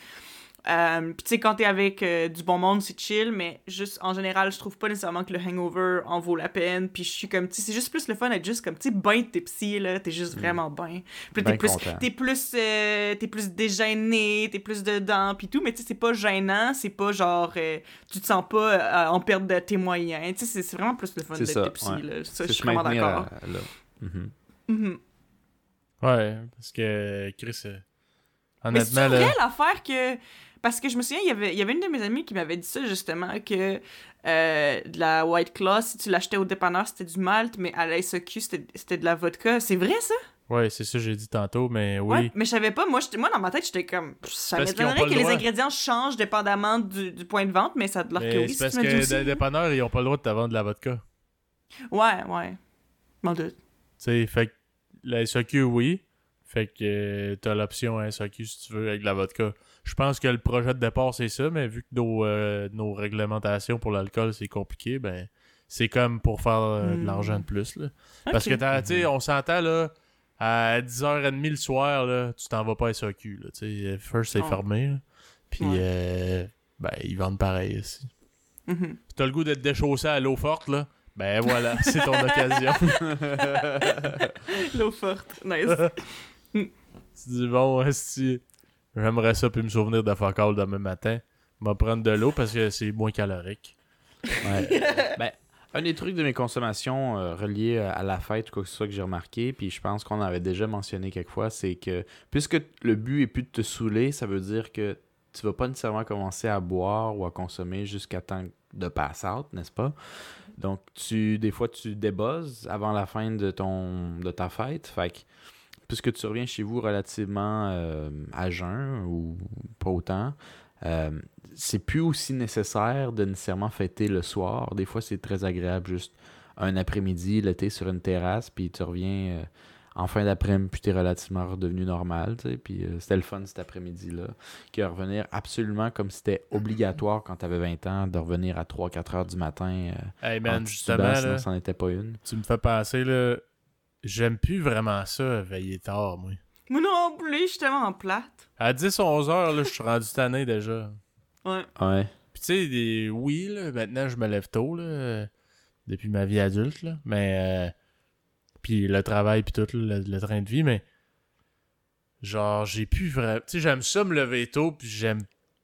Euh, puis tu sais, quand t'es avec euh, du bon monde, c'est chill, mais juste en général, je trouve pas nécessairement que le hangover en vaut la peine. Puis je suis comme, tu sais, c'est juste plus le fun d'être juste comme, tu sais, ben tipsy, là, t'es juste vraiment ben. Puis là, t'es plus, t'es plus, euh, t'es plus dégêné, t'es plus dedans, puis tout, mais tu sais, c'est pas gênant, c'est pas genre, euh, tu te sens pas euh, en perte de tes moyens. Tu sais, c'est- c'est vraiment plus le fun d'être tipsy, ouais. là. Ça, je suis vraiment d'accord. Mhm. Mhm. Ouais, parce que Chris, euh, Mais c'est honnêtement, vrai là. l'affaire que. Parce que je me souviens, il y avait, il y avait une de mes amies qui m'avait dit ça justement, que euh, de la White Claw, si tu l'achetais au dépanneur, c'était du malt, mais à la SEQ, c'était c'était de la vodka. C'est vrai ça? Ouais, c'est ça que j'ai dit tantôt, mais oui. Ouais. Mais je savais pas, moi, moi dans ma tête, j'étais comme. Ça m'étonnerait pas que le les ingrédients changent dépendamment du, du point de vente, mais ça de c'est si parce que aussi. les dépanneurs, ils ont pas le droit de te vendre de la vodka. Ouais, ouais. M'en doute. Tu sais, fait que la SAQ, oui. Fait que euh, t'as l'option à SAQ si tu veux avec de la vodka. Je pense que le projet de départ, c'est ça, mais vu que nos, euh, nos réglementations pour l'alcool, c'est compliqué, ben c'est comme pour faire euh, de Hmm. l'argent de plus. Là. Parce que, tu sais, on s'entend, là, à 10h30 le soir, là, tu t'en vas pas à SAQ. Là, First, c'est Oh. fermé. là. Puis, Ouais. euh, ben, ils vendent pareil aussi. Mhm. Si t'as le goût d'être déchaussé à l'eau forte, là, ben voilà, c'est ton occasion. L'eau forte. Nice. Tu dis, bon, si j'aimerais ça puis me souvenir de fuck all demain matin, me prendre de l'eau parce que c'est moins calorique. Ouais. ben, un des trucs de mes consommations euh, reliés à la fête ou quoi que ce soit que j'ai remarqué, puis je pense qu'on avait déjà mentionné quelquefois, c'est que puisque le but est plus de te saouler, ça veut dire que tu vas pas nécessairement commencer à boire ou à consommer jusqu'à temps de pass out, n'est-ce pas? Donc, tu, des fois, tu débosses avant la fin de, ton, de ta fête. Fait que, puisque tu reviens chez vous relativement euh, à jeun ou pas autant, euh, c'est plus aussi nécessaire de nécessairement fêter le soir. Des fois, c'est très agréable juste un après-midi, l'été, sur une terrasse, puis tu reviens euh, en fin d'après-midi, puis tu es relativement redevenu normal. tu sais. Puis euh, c'était le fun cet après-midi-là. Que revenir absolument comme si c'était obligatoire quand tu avais 20 ans de revenir à 3-4 heures du matin. Hey man, justement, sinon là, c'en était pas une. tu me fais penser, là, j'aime plus vraiment ça, veiller tard, moi. Moi non plus, je suis tellement plate. À 10-11 heures, là, je suis rendu tanné déjà. Ouais. Ouais. Puis tu sais, des- oui, là, maintenant je me lève tôt, là, depuis ma vie adulte, là, mais... euh, puis le travail, puis tout, là, le, le train de vie, mais... Genre, j'ai plus vraiment... Tu sais, j'aime ça me lever tôt, puis j'aime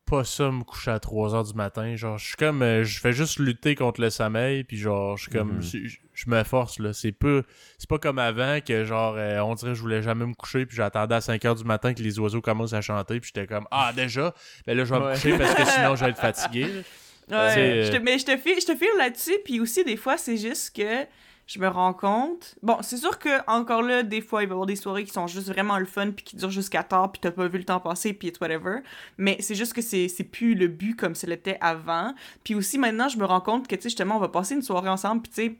pas ça me coucher à 3 heures du matin. Genre, je suis comme... euh, je fais juste lutter contre le sommeil, puis genre, je suis comme... Mhm. Je je me force, là. C'est peu... C'est pas comme avant, que genre, euh, on dirait que je voulais jamais me coucher, puis j'attendais à 5 heures du matin que les oiseaux commencent à chanter, puis j'étais comme... Ah, déjà? Ben là, je vais me coucher, parce que sinon, je vais être fatigué. Ouais, C'est, je te, euh, mais je te file, je te file là-dessus, puis aussi des fois c'est juste que je me rends compte. Bon, c'est sûr que encore là, des fois, il va y avoir des soirées qui sont juste vraiment le fun, puis qui durent jusqu'à tard, puis t'as pas vu le temps passer, puis whatever. Mais c'est juste que c'est plus le but comme ce l'était avant. Puis aussi, maintenant, je me rends compte que, tu sais, justement, on va passer une soirée ensemble, puis tu sais,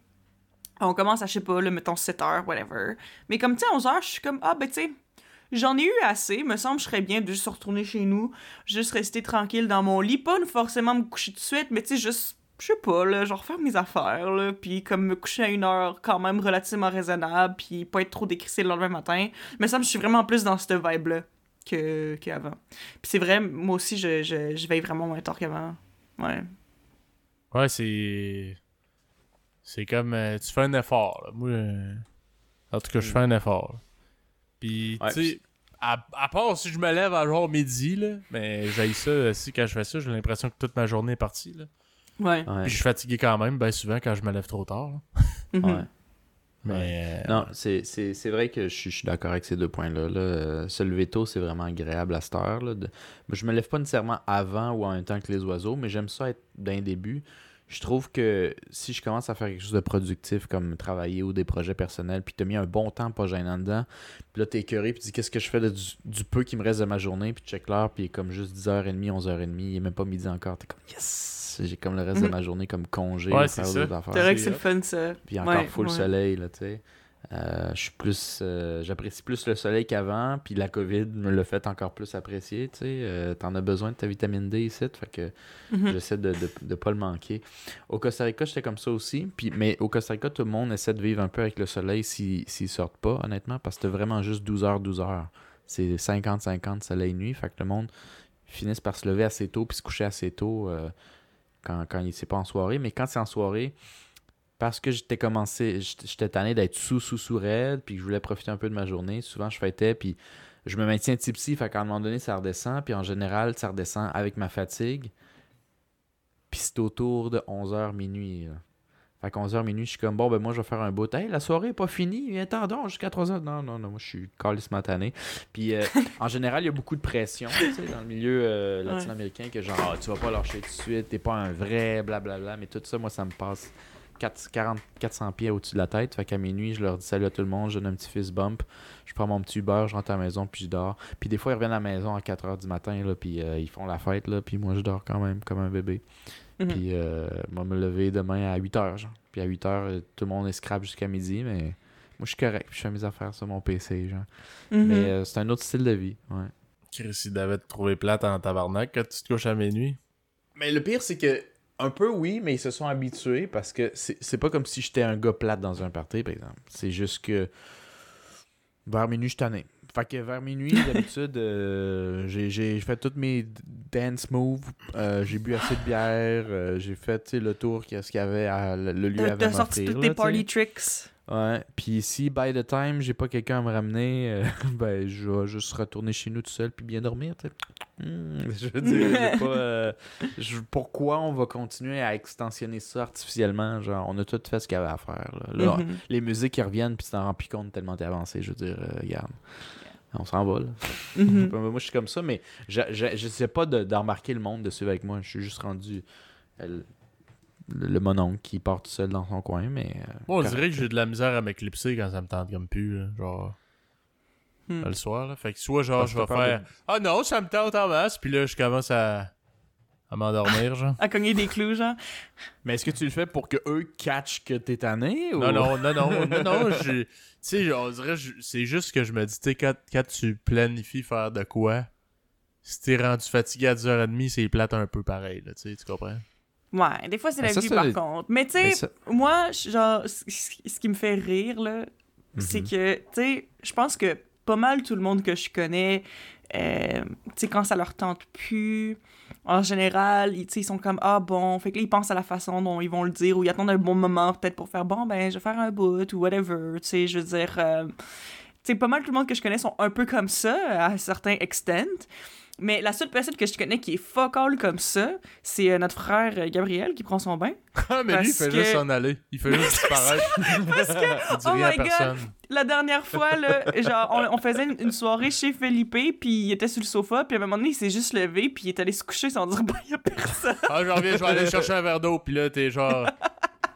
on commence à, je sais pas, là, mettons 7 heures, whatever. Mais comme, tu sais, 11 heures, je suis comme, ah, ben, tu sais, j'en ai eu assez. Me semble, je serais bien de juste retourner chez nous, juste rester tranquille dans mon lit. Pas forcément me coucher tout de suite, mais tu sais, juste je sais pas, là, genre faire mes affaires, là, puis comme me coucher à une heure quand même relativement raisonnable, puis pas être trop décrissé le lendemain matin. Mais ça, je suis vraiment plus dans cette vibe-là que, qu'avant. Puis c'est vrai, moi aussi, je, je, je veille vraiment moins tard qu'avant. Ouais. Ouais, c'est. C'est comme. euh, tu fais un effort, là. Moi. euh, En tout cas, je fais un effort. là. Puis, Ouais, tu sais. À, à part si je me lève à genre midi, là, mais j'ai ça, si quand je fais ça, j'ai l'impression que toute ma journée est partie, là. Ouais. Puis je suis fatigué quand même, ben souvent quand je me lève trop tard. Mhm. Ouais. Mais. euh, Non, c'est c'est- c'est vrai que je suis, je suis d'accord avec ces deux points-là. là. Euh, Se lever tôt, c'est vraiment agréable à cette heure. Là, de... Je me lève pas nécessairement avant ou en même temps que les oiseaux, mais j'aime ça être d'un début. Je trouve que si je commence à faire quelque chose de productif, comme travailler ou des projets personnels, puis t'as mis un bon temps pas gênant dedans, puis là t'es écœuré, puis tu dis qu'est-ce que je fais de- du, du peu qui me reste de ma journée, puis tu check l'heure, puis il est comme juste 10h30, 11h30, il est même pas midi encore. T'es comme yes! J'ai comme le reste de Mhm. ma journée comme congé, Ouais, ou c'est faire ça. d'autres affaires. C'est vrai que c'est le fun, ça. Puis encore Ouais, full ouais. soleil, là, tu sais. Euh, je suis plus. euh, J'apprécie plus le soleil qu'avant, puis la COVID me l'a fait encore plus apprécier, tu sais. Euh, T'en as besoin de ta vitamine D ici, fait que Mhm. j'essaie de, de, de pas le manquer. Au Costa Rica, j'étais comme ça aussi, puis, mais au Costa Rica, tout le monde essaie de vivre un peu avec le soleil s'ils s'ils sortent pas, honnêtement, parce que t'as vraiment juste 12 heures, 12 heures. C'est 50-50 soleil-nuit, fait que le monde finisse par se lever assez tôt puis se coucher assez tôt euh, quand, quand c'est pas en soirée. Mais quand c'est en soirée, parce que j'étais commencé, j'étais tanné d'être sous, sous, sous raide, puis que je voulais profiter un peu de ma journée. Souvent, je fêtais, puis je me maintiens tipsy, fait qu'à un moment donné, ça redescend, puis en général, ça redescend avec ma fatigue. Puis c'est autour de 11h minuit. Qu'à 11h minuit, je suis comme, bon, ben moi, je vais faire un bout. Hey, la soirée est pas finie, viens donc jusqu'à 3h. Non, non, non, moi, je suis calissement tanné. Puis euh, en général, il y a beaucoup de pression, tu sais, dans le milieu euh, latino-américain, que genre, Ah, tu vas pas lâcher tout de suite, t'es pas un vrai, blablabla. Mais tout ça, moi, ça me passe 4, 40, 400 pieds au-dessus de la tête. Fait qu'à minuit, je leur dis salut à tout le monde, je donne un petit fist bump, je prends mon petit Uber, je rentre à la maison, puis je dors. Puis des fois, ils reviennent à la maison à 4h du matin, là, puis euh, ils font la fête, là, puis moi, je dors quand même comme un bébé. Mhm. Puis euh, moi, me lever demain à 8h, genre. Puis à 8h, euh, tout le monde est scrap jusqu'à midi, mais moi, je suis correct, puis je fais mes affaires sur mon PC, genre. Mhm. Mais euh, c'est un autre style de vie, ouais. Chris, il devait te trouver plate en tabarnak quand tu te couches à minuit. Mais le pire, c'est que, un peu oui, mais ils se sont habitués parce que c'est c'est pas comme si j'étais un gars plate dans un party, par exemple. C'est juste que vers minuit, je suis tanné. Fait que vers minuit, d'habitude, euh, j'ai- fait tous mes dance moves, euh, j'ai bu assez de bière, euh, j'ai fait tu sais, le tour qu'est-ce qu'il y avait à le lieu T'as avait à t'as sorti tous tes party tricks. Ouais, puis si by the time j'ai pas quelqu'un à me ramener, euh, ben je vais juste retourner chez nous tout seul puis bien dormir, tu sais. Hmm, je veux dire, j'ai pas, euh, je- pourquoi on va continuer à extensionner ça artificiellement, genre on a tout fait ce qu'il y avait à faire. Là, Là, Mhm. les musiques qui reviennent puis tu t'en rends plus compte tellement t'es avancé, je veux dire, euh, regarde. On s'en va là. Mhm. Moi je suis comme ça, mais je, je, je sais pas de, d'en remarquer le monde de suivre avec moi. Je suis juste rendu le, le mononcle qui part tout seul dans son coin, mais. euh, Moi, on dirait que j'ai de la misère à m'éclipser quand ça me tente comme plus, là, genre, Hmm. le soir, là. Fait que soit, genre, je vais faire « Ah non, ça me tente en masse », puis là, je commence à, à m'endormir, genre. À cogner des clous, genre. Mais est-ce que tu le fais pour que eux catchent que t'es tanné ou... Non, non, non, non, non, non, je- tu sais, on dirait, c'est juste que je me dis, tu sais, quand, quand tu planifies faire de quoi, si t'es rendu fatigué à 10h30, c'est plate un peu pareil, là, tu sais, tu comprends? Ouais, des fois, c'est Mais la ça, vie, par contre. Mais tu Mais sais, moi, genre, ce qui me fait rire, là, c'est Mhm. que, tu sais, je pense que pas mal tout le monde que je connais, euh, tu sais, quand ça leur tente plus, en général, ils, ils sont comme, ah bon, fait que là, ils pensent à la façon dont ils vont le dire, ou ils attendent un bon moment, peut-être pour faire, bon, ben, je vais faire un bout, ou whatever, tu sais, je veux dire, euh, tu sais, pas mal tout le monde que je connais sont un peu comme ça, à un certain extent. Mais la seule personne que je connais qui est fuck all comme ça, c'est euh, notre frère euh, Gabriel qui prend son bain. Ah, mais lui, il fait que- juste s'en aller. Il fait juste disparaître. Parce que, oh my God, la dernière fois, là, genre, on, on faisait une, une soirée chez Felipe, puis il était sur le sofa, puis à un moment donné, il s'est juste levé, puis il est allé se coucher sans dire, bah, y a personne. Ah, je reviens, je vais aller chercher un verre d'eau, puis là, t'es genre...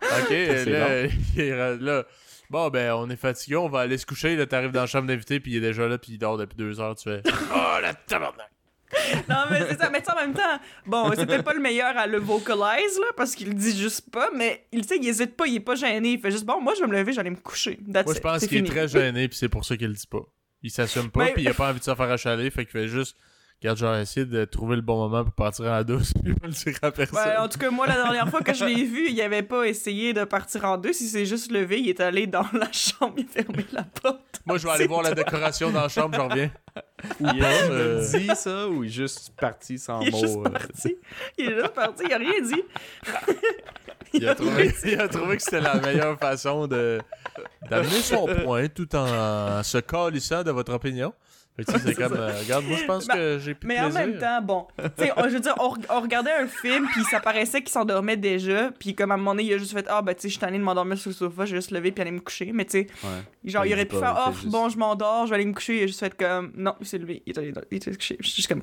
Ok, là, il est là, bon, ben, on est fatigué, on va aller se coucher. Là, t'arrives dans la chambre d'invité, puis il est déjà là, puis il dort depuis deux heures. Tu fais, oh, la tabarnak! Non, mais c'est ça. Mais en même temps, bon, c'est peut-être pas le meilleur à le vocalize, là, parce qu'il le dit juste pas, mais il sait, il hésite pas, il est pas gêné. Il fait juste, bon, moi, je vais me lever, j'allais me coucher. That's Moi, je pense qu'il est très gêné, puis c'est pour ça qu'il le dit pas. Il s'assume pas, Mais- puis il a pas envie de se faire achaler, fait qu'il fait juste, regarde, genre, essayer de trouver le bon moment pour partir en douce, puis pas le dire à personne. Ouais, en tout cas, moi, la dernière fois que je l'ai vu, il avait pas essayé de partir en deux. Il s'est juste levé, il est allé dans la chambre, il a fermé la porte. Moi, je vais aller voir la décoration dans la chambre, j'en reviens. Il a euh, dit ça ou il est juste parti sans Il est mots? juste euh? parti. Il est juste parti, il a rien dit. Il a, trouvé, il a trouvé que c'était la meilleure façon de d'amener son point tout en se calissant de votre opinion. C'est comme, euh, regarde, moi je pense Mais- que j'ai plus Mais en même temps, bon, tu sais, je veux dire, on, on regardait un film, puis ça paraissait qu'il s'endormait déjà, puis comme à un moment donné, il a juste fait Ah, ben tu sais, je suis tanné de m'endormir sur le sofa, je vais juste lever puis aller me coucher. Mais tu sais, Ouais. genre, Il il aurait pu pas, faire juste- bon, je m'endors, je vais aller me coucher. Il a juste fait comme Non, il s'est levé, il est allé, il est allé se coucher. Je suis juste comme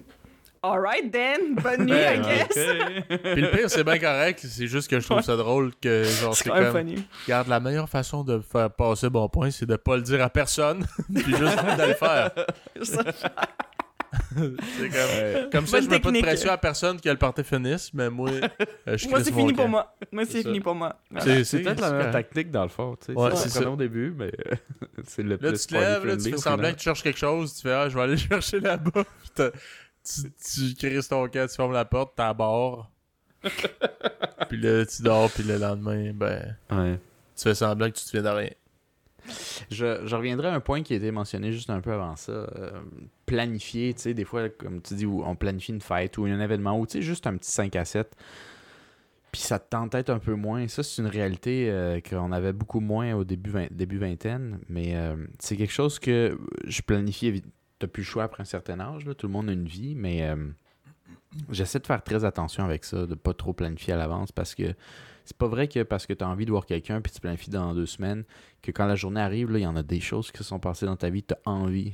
Alright then, bonne nuit, Ben, I guess. Puis le pire, c'est bien correct, c'est juste que je trouve ça drôle que, genre, C'est même comme, funny. regarde, la meilleure façon de faire passer bon point, c'est de pas le dire à personne, puis juste de le faire. Comme, Ouais. comme ça, je mets pas de pression à personne que le party finisse, mais moi, euh, je Moi, c'est fini pour moi. Moi, C'est fini pour moi. C'est C'est peut-être la correct. tactique dans le fond. tu sais. Ouais, c'est ça. au début, mais euh, c'est le Là, plus tu te lèves, là, tu fais semblant que tu cherches quelque chose, tu fais Ah, je vais aller chercher là-bas. Tu, tu crisses ton camp, tu fermes la porte, t'as barre. puis là, tu dors, puis le lendemain, ben, Ouais. tu fais semblant que tu te souviens de rien. Je, je reviendrai à un point qui a été mentionné juste un peu avant ça. euh, planifier, tu sais, des fois, comme tu dis, où on planifie une fête ou un événement, ou tu sais, juste un petit 5 à 7. Puis ça te tente peut-être un peu moins. Ça, c'est une réalité euh, qu'on avait beaucoup moins au début, vingt- début vingtaine. Mais euh, c'est quelque chose que je planifie. T'as plus le choix après un certain âge. là. Tout le monde a une vie. Mais euh, j'essaie de faire très attention avec ça, de pas trop planifier à l'avance parce que c'est pas vrai que parce que tu as envie de voir quelqu'un puis tu planifies dans deux semaines que quand la journée arrive, il y en a des choses qui se sont passées dans ta vie, tu as envie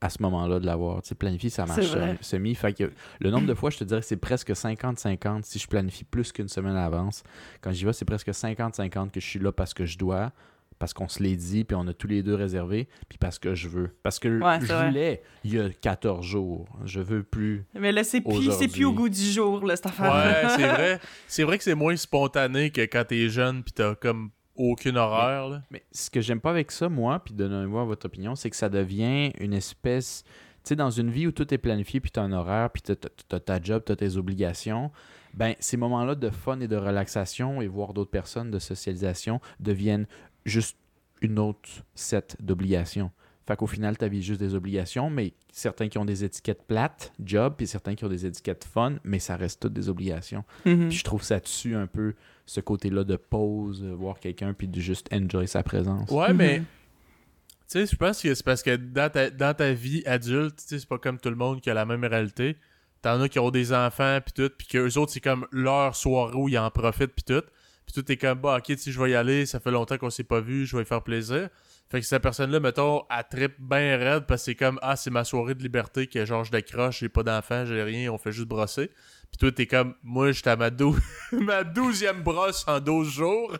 à ce moment-là de l'avoir. Tu sais, planifier, ça marche sem- semi. Fait que le nombre de fois, je te dirais, c'est presque 50-50 si je planifie plus qu'une semaine à l'avance. Quand j'y vais, c'est presque 50-50 que je suis là parce que je dois, parce qu'on se l'est dit, puis on a tous les deux réservé, puis parce que je veux. Parce que Ouais, je vrai. voulais il y a 14 jours. Je veux plus. Mais là, c'est plus, c'est plus au goût du jour, là, cette affaire. Ouais, c'est vrai. C'est vrai que c'est moins spontané que quand t'es jeune, puis t'as comme aucune horaire, là. Mais ce que j'aime pas avec ça, moi, puis donnez-moi votre opinion, c'est que ça devient une espèce. Tu sais, dans une vie où tout est planifié, puis tu as un horaire, puis tu as, ta job, tu as tes obligations, ben ces moments-là de fun et de relaxation et voir d'autres personnes, de socialisation, deviennent juste une autre set d'obligations. Fait qu'au final, est juste des obligations, mais certains qui ont des étiquettes plates, job, puis certains qui ont des étiquettes fun, mais ça reste toutes des obligations. Mhm. Puis je trouve ça dessus un peu ce côté-là de pause, euh, voir quelqu'un, puis de juste enjoy sa présence. Ouais, mais. Mhm. Tu sais, je pense que c'est parce que dans ta, dans ta vie adulte, tu sais, c'est pas comme tout le monde qui a la même réalité. T'en as qui ont des enfants, puis tout, puis qu'eux autres, c'est comme leur soirée où ils en profitent, puis tout. Puis tout est comme, bah, ok, tu sais, je vais y aller, ça fait longtemps qu'on s'est pas vu, je vais y faire plaisir. Fait que cette personne-là, mettons, elle trippe bien raide parce que c'est comme, ah, c'est ma soirée de liberté que genre, je décroche, j'ai pas d'enfants, j'ai rien, on fait juste brosser. Puis toi, t'es comme, moi, j'étais à ma, dou- ma douzième brosse en 12 jours.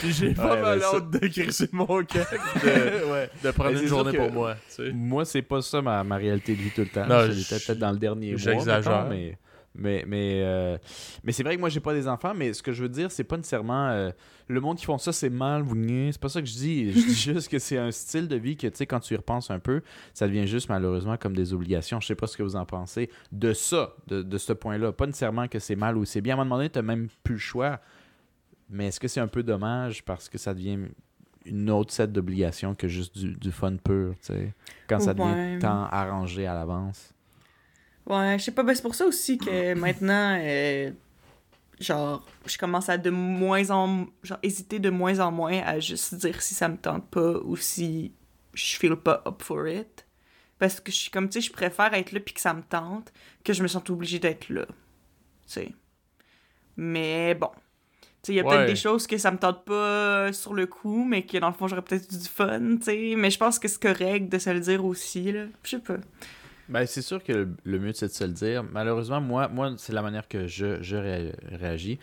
Puis j'ai pas Ouais, mal ça- hâte de crisser mon pis de, ouais. de prendre une journée pour moi. Tu sais. Moi, c'est pas ça ma, ma réalité de vie tout le temps. L'étais peut-être dans le dernier mois. j'exagère. Mais, mais, mais, euh, mais c'est vrai que moi, j'ai pas des enfants, mais ce que je veux dire, c'est pas nécessairement. euh, le monde qui font ça, c'est mal, vous. C'est pas ça que je dis. Je dis juste que c'est un style de vie que, tu sais, quand tu y repenses un peu, ça devient juste malheureusement comme des obligations. Je sais pas ce que vous en pensez de ça, de, de ce point-là. Pas nécessairement que c'est mal ou c'est bien. À un moment donné, t'as même plus le choix. Mais est-ce que c'est un peu dommage parce que ça devient une autre set d'obligations que juste du, du fun pur, tu sais, quand ça devient Ouais. tant arrangé à l'avance? Ouais, je sais pas, ben c'est pour ça aussi que maintenant, euh, genre, je commence à de moins en... genre, hésiter de moins en moins à juste dire si ça me tente pas ou si je feel pas up for it. Parce que je suis comme, tu sais, je préfère être là puis que ça me tente que je me sente obligée d'être là. Tu sais. Mais bon. Tu sais, il y a Ouais. peut-être des choses que ça me tente pas sur le coup, mais que dans le fond, j'aurais peut-être du fun, tu sais. Mais je pense que c'est correct de se le dire aussi, là. Je sais pas. Ben, c'est sûr que le, mieux, c'est de se le dire. Malheureusement, moi, moi c'est la manière que je, je ré- réagis.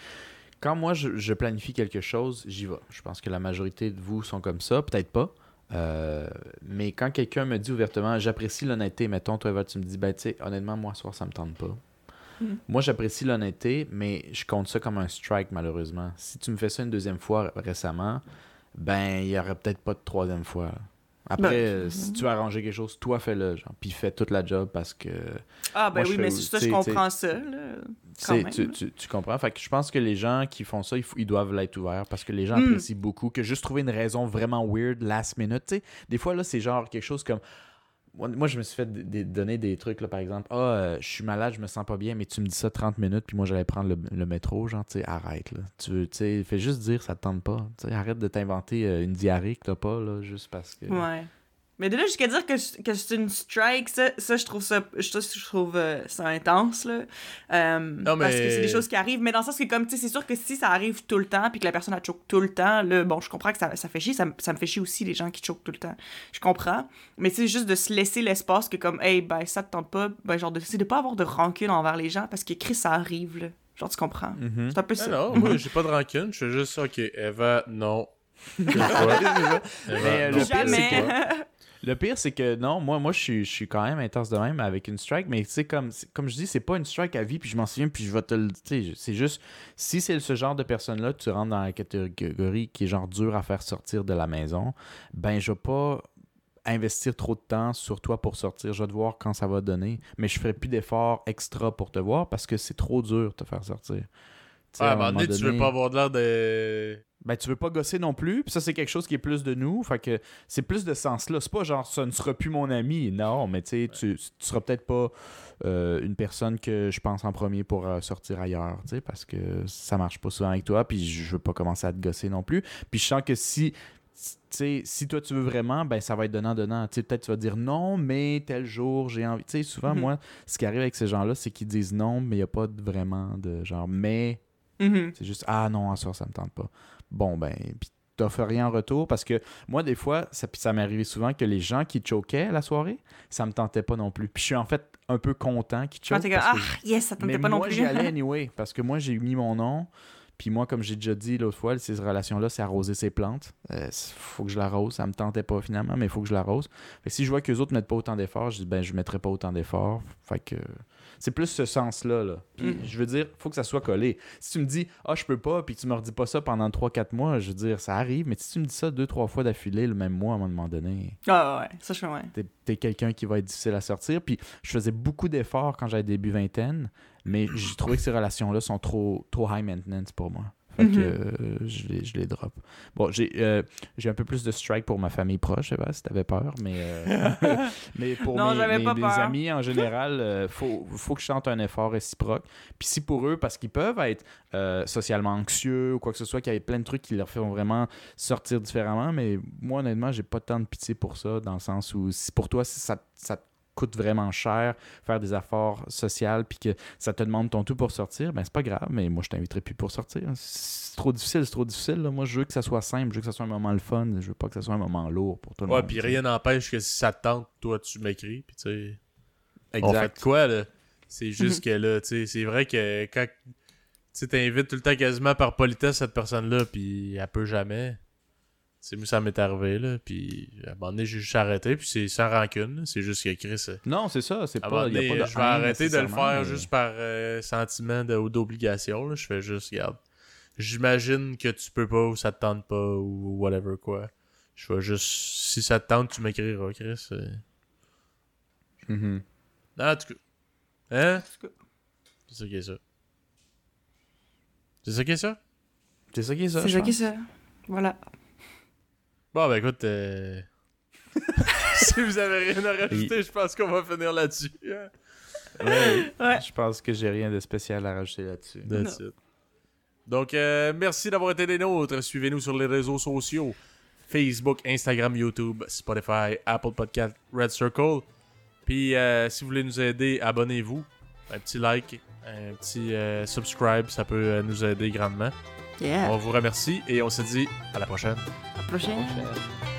quand moi je, je planifie quelque chose, j'y vais. Je pense que la majorité de vous sont comme ça, peut-être pas. Euh, mais quand quelqu'un me dit ouvertement, j'apprécie l'honnêteté, mettons, toi, Eva, tu me dis, ben, tu sais, honnêtement, moi, ce soir, ça me tente pas. Mm. Moi, j'apprécie l'honnêteté, mais je compte ça comme un strike, malheureusement. Si tu me fais ça une deuxième fois récemment, ben, il y aurait peut-être pas de troisième fois. Après, Ben, euh, si tu veux arranger quelque chose, toi, fais-le, genre, puis fais toute la job parce que. Ah, ben Moi, oui, mais aussi, ça, je comprends ça, là. C'est- tu, tu- tu comprends? Fait que je pense que les gens qui font ça, il faut- ils doivent l'être ouverts parce que les gens Mm. apprécient beaucoup que juste trouver une raison vraiment weird last minute. Tu sais, des fois, là, c'est genre quelque chose comme. Moi, je me suis fait donner des trucs, là, par exemple. Ah, euh, je suis malade, je me sens pas bien, mais tu me dis ça 30 minutes, puis moi, j'allais prendre le, le métro. Genre, tu sais, arrête, là. Tu sais, fais juste dire, ça te tente pas. Tu sais, arrête de t'inventer euh, une diarrhée que t'as pas, là, juste parce que. Ouais. Mais de là jusqu'à dire que, que c'est une strike, ça, ça, je trouve ça, je trouve, je trouve euh, ça intense, là. Euh, Non, Parce mais- que c'est des choses qui arrivent, mais dans le sens que, comme, tu sais, c'est sûr que si ça arrive tout le temps, puis que la personne a choke tout le temps, là, bon, je comprends que ça, ça fait chier, ça, me- ça me fait chier aussi, les gens qui choquent tout le temps. Je comprends. Mais c'est juste de se laisser l'espace que, comme, hey, ben, ça te tente pas, ben, genre, de, c'est de pas avoir de rancune envers les gens, parce que Chris, ça arrive, là. Genre, tu comprends. Mhm. C'est un peu Ah ça. non, moi, j'ai pas de rancune. Je fais juste, ok, Eva, non. Eva, Mais, euh, non. le pire, c'est Jamais. Le pire, c'est que non, moi, moi je, suis, je suis quand même intense de même avec une strike, mais tu sais, comme, comme je dis, c'est pas une strike à vie, puis je m'en souviens, puis je vais te le. C'est juste, si c'est ce genre de personne-là, tu rentres dans la catégorie qui est genre dur à faire sortir de la maison, ben, je vais pas investir trop de temps sur toi pour sortir. Je vais te voir quand ça va donner, mais je ferai plus d'efforts extra pour te voir parce que c'est trop dur de te faire sortir. Ah, à un moment donné, tu veux pas avoir de l'air de. ben, tu veux pas gosser non plus. Puis ça, c'est quelque chose qui est plus de nous. Fait que c'est plus de sens-là. C'est pas genre, ça ne sera plus mon ami. Non, mais tu sais, tu, tu seras peut-être pas euh, une personne que je pense en premier pour euh, sortir ailleurs, tu sais, parce que ça marche pas souvent avec toi. Puis je veux pas commencer à te gosser non plus. Puis je sens que si. sais, si toi tu veux vraiment, ben ça va être donnant-donnant. Peut-être tu vas dire non, mais tel jour j'ai envie. Sais, souvent, Mhm. moi, ce qui arrive avec ces gens-là, c'est qu'ils disent non, mais il n'y a pas vraiment de genre mais Mhm. c'est juste Ah non, à soir, ça me tente pas. Bon, ben, puis t'offres rien en retour parce que moi, des fois, ça, ça m'est arrivé souvent que les gens qui choquaient la soirée, ça me tentait pas non plus. Puis je suis en fait un peu content qu'ils Quand choquent. ah, que- yes, ça mais tentait pas non moi, plus. j'y allais anyway parce que moi, j'ai mis mon nom. Puis moi, comme j'ai déjà dit l'autre fois, ces relations-là, c'est arroser ses plantes. Euh, faut que je l'arrose. Ça me tentait pas finalement, mais il faut que je l'arrose. Fait que si je vois que les autres mettent pas autant d'efforts, je dis ben je mettrai pas autant d'efforts. Fait que c'est plus ce sens-là. Là. Puis Mm. je veux dire, faut que ça soit collé. Si tu me dis ah je peux pas, puis tu me redis pas ça pendant 3-4 mois, je veux dire ça arrive. Mais si tu me dis ça deux trois fois d'affilée le même mois à un moment donné, Ah ouais, ça je fais ouais. t'es es quelqu'un qui va être difficile à sortir. Puis je faisais beaucoup d'efforts quand j'avais début vingtaine, mais j'ai trouvé que ces relations-là sont trop, trop high maintenance pour moi. Fait que Mhm. euh, je, les, je les drop. Bon, j'ai euh, j'ai un peu plus de strike pour ma famille proche, je sais pas si t'avais peur, mais, euh, mais pour Non, mes, amis en général, euh, faut, faut que je chante un effort réciproque. Puis si pour eux, parce qu'ils peuvent être socialement anxieux ou quoi que ce soit, qu'il y ait plein de trucs qui leur font vraiment sortir différemment, mais moi honnêtement, j'ai pas tant de pitié pour ça, dans le sens où si pour toi, ça, ça te coûte vraiment cher faire des efforts sociaux puis que ça te demande ton tout pour sortir, ben c'est pas grave, mais moi je t'inviterai plus pour sortir. C'est trop difficile, c'est trop difficile. là. Moi je veux que ça soit simple, je veux que ça soit un moment le fun, je veux pas que ça soit un moment lourd pour tout le Ouais, monde. puis rien n'empêche que si ça te tente, toi, tu m'écris, puis tu sais. On fait Exact. de quoi, là? C'est juste que là, tu sais, c'est vrai que quand. Tu t'invites tout le temps quasiment par politesse cette personne-là, puis elle peut jamais. C'est moi, ça m'est arrivé, là, puis à un moment donné, j'ai juste arrêté, puis c'est sans rancune, là. c'est juste que Chris. euh, Non, c'est ça, c'est pas, y a donné, pas de je vais arrêter de le faire mais- juste par euh, sentiment de- ou d'obligation, là. Je fais juste, regarde. J'imagine que tu peux pas ou ça te tente pas ou whatever quoi. Je vais juste. Si ça te tente, tu m'écriras, Chris. euh. Mhm. Non, en tout cas. Hein? C'est ça qui est ça. C'est ça qui est ça? C'est ça qui est ça. C'est ça qui est ça. Voilà. Bon, ben écoute. euh, si vous avez rien à rajouter, je pense qu'on va finir là-dessus. hein. Ouais, Ouais. Je pense que j'ai rien de spécial à rajouter là-dessus. Donc, euh, merci d'avoir été des nôtres. Suivez-nous sur les réseaux sociaux Facebook, Instagram, YouTube, Spotify, Apple Podcast, Red Circle. Puis, euh, si vous voulez nous aider, abonnez-vous. Un petit like, un petit euh, subscribe, ça peut euh, nous aider grandement. Yeah. On vous remercie et on se dit à la prochaine. À la prochaine. Prochaine.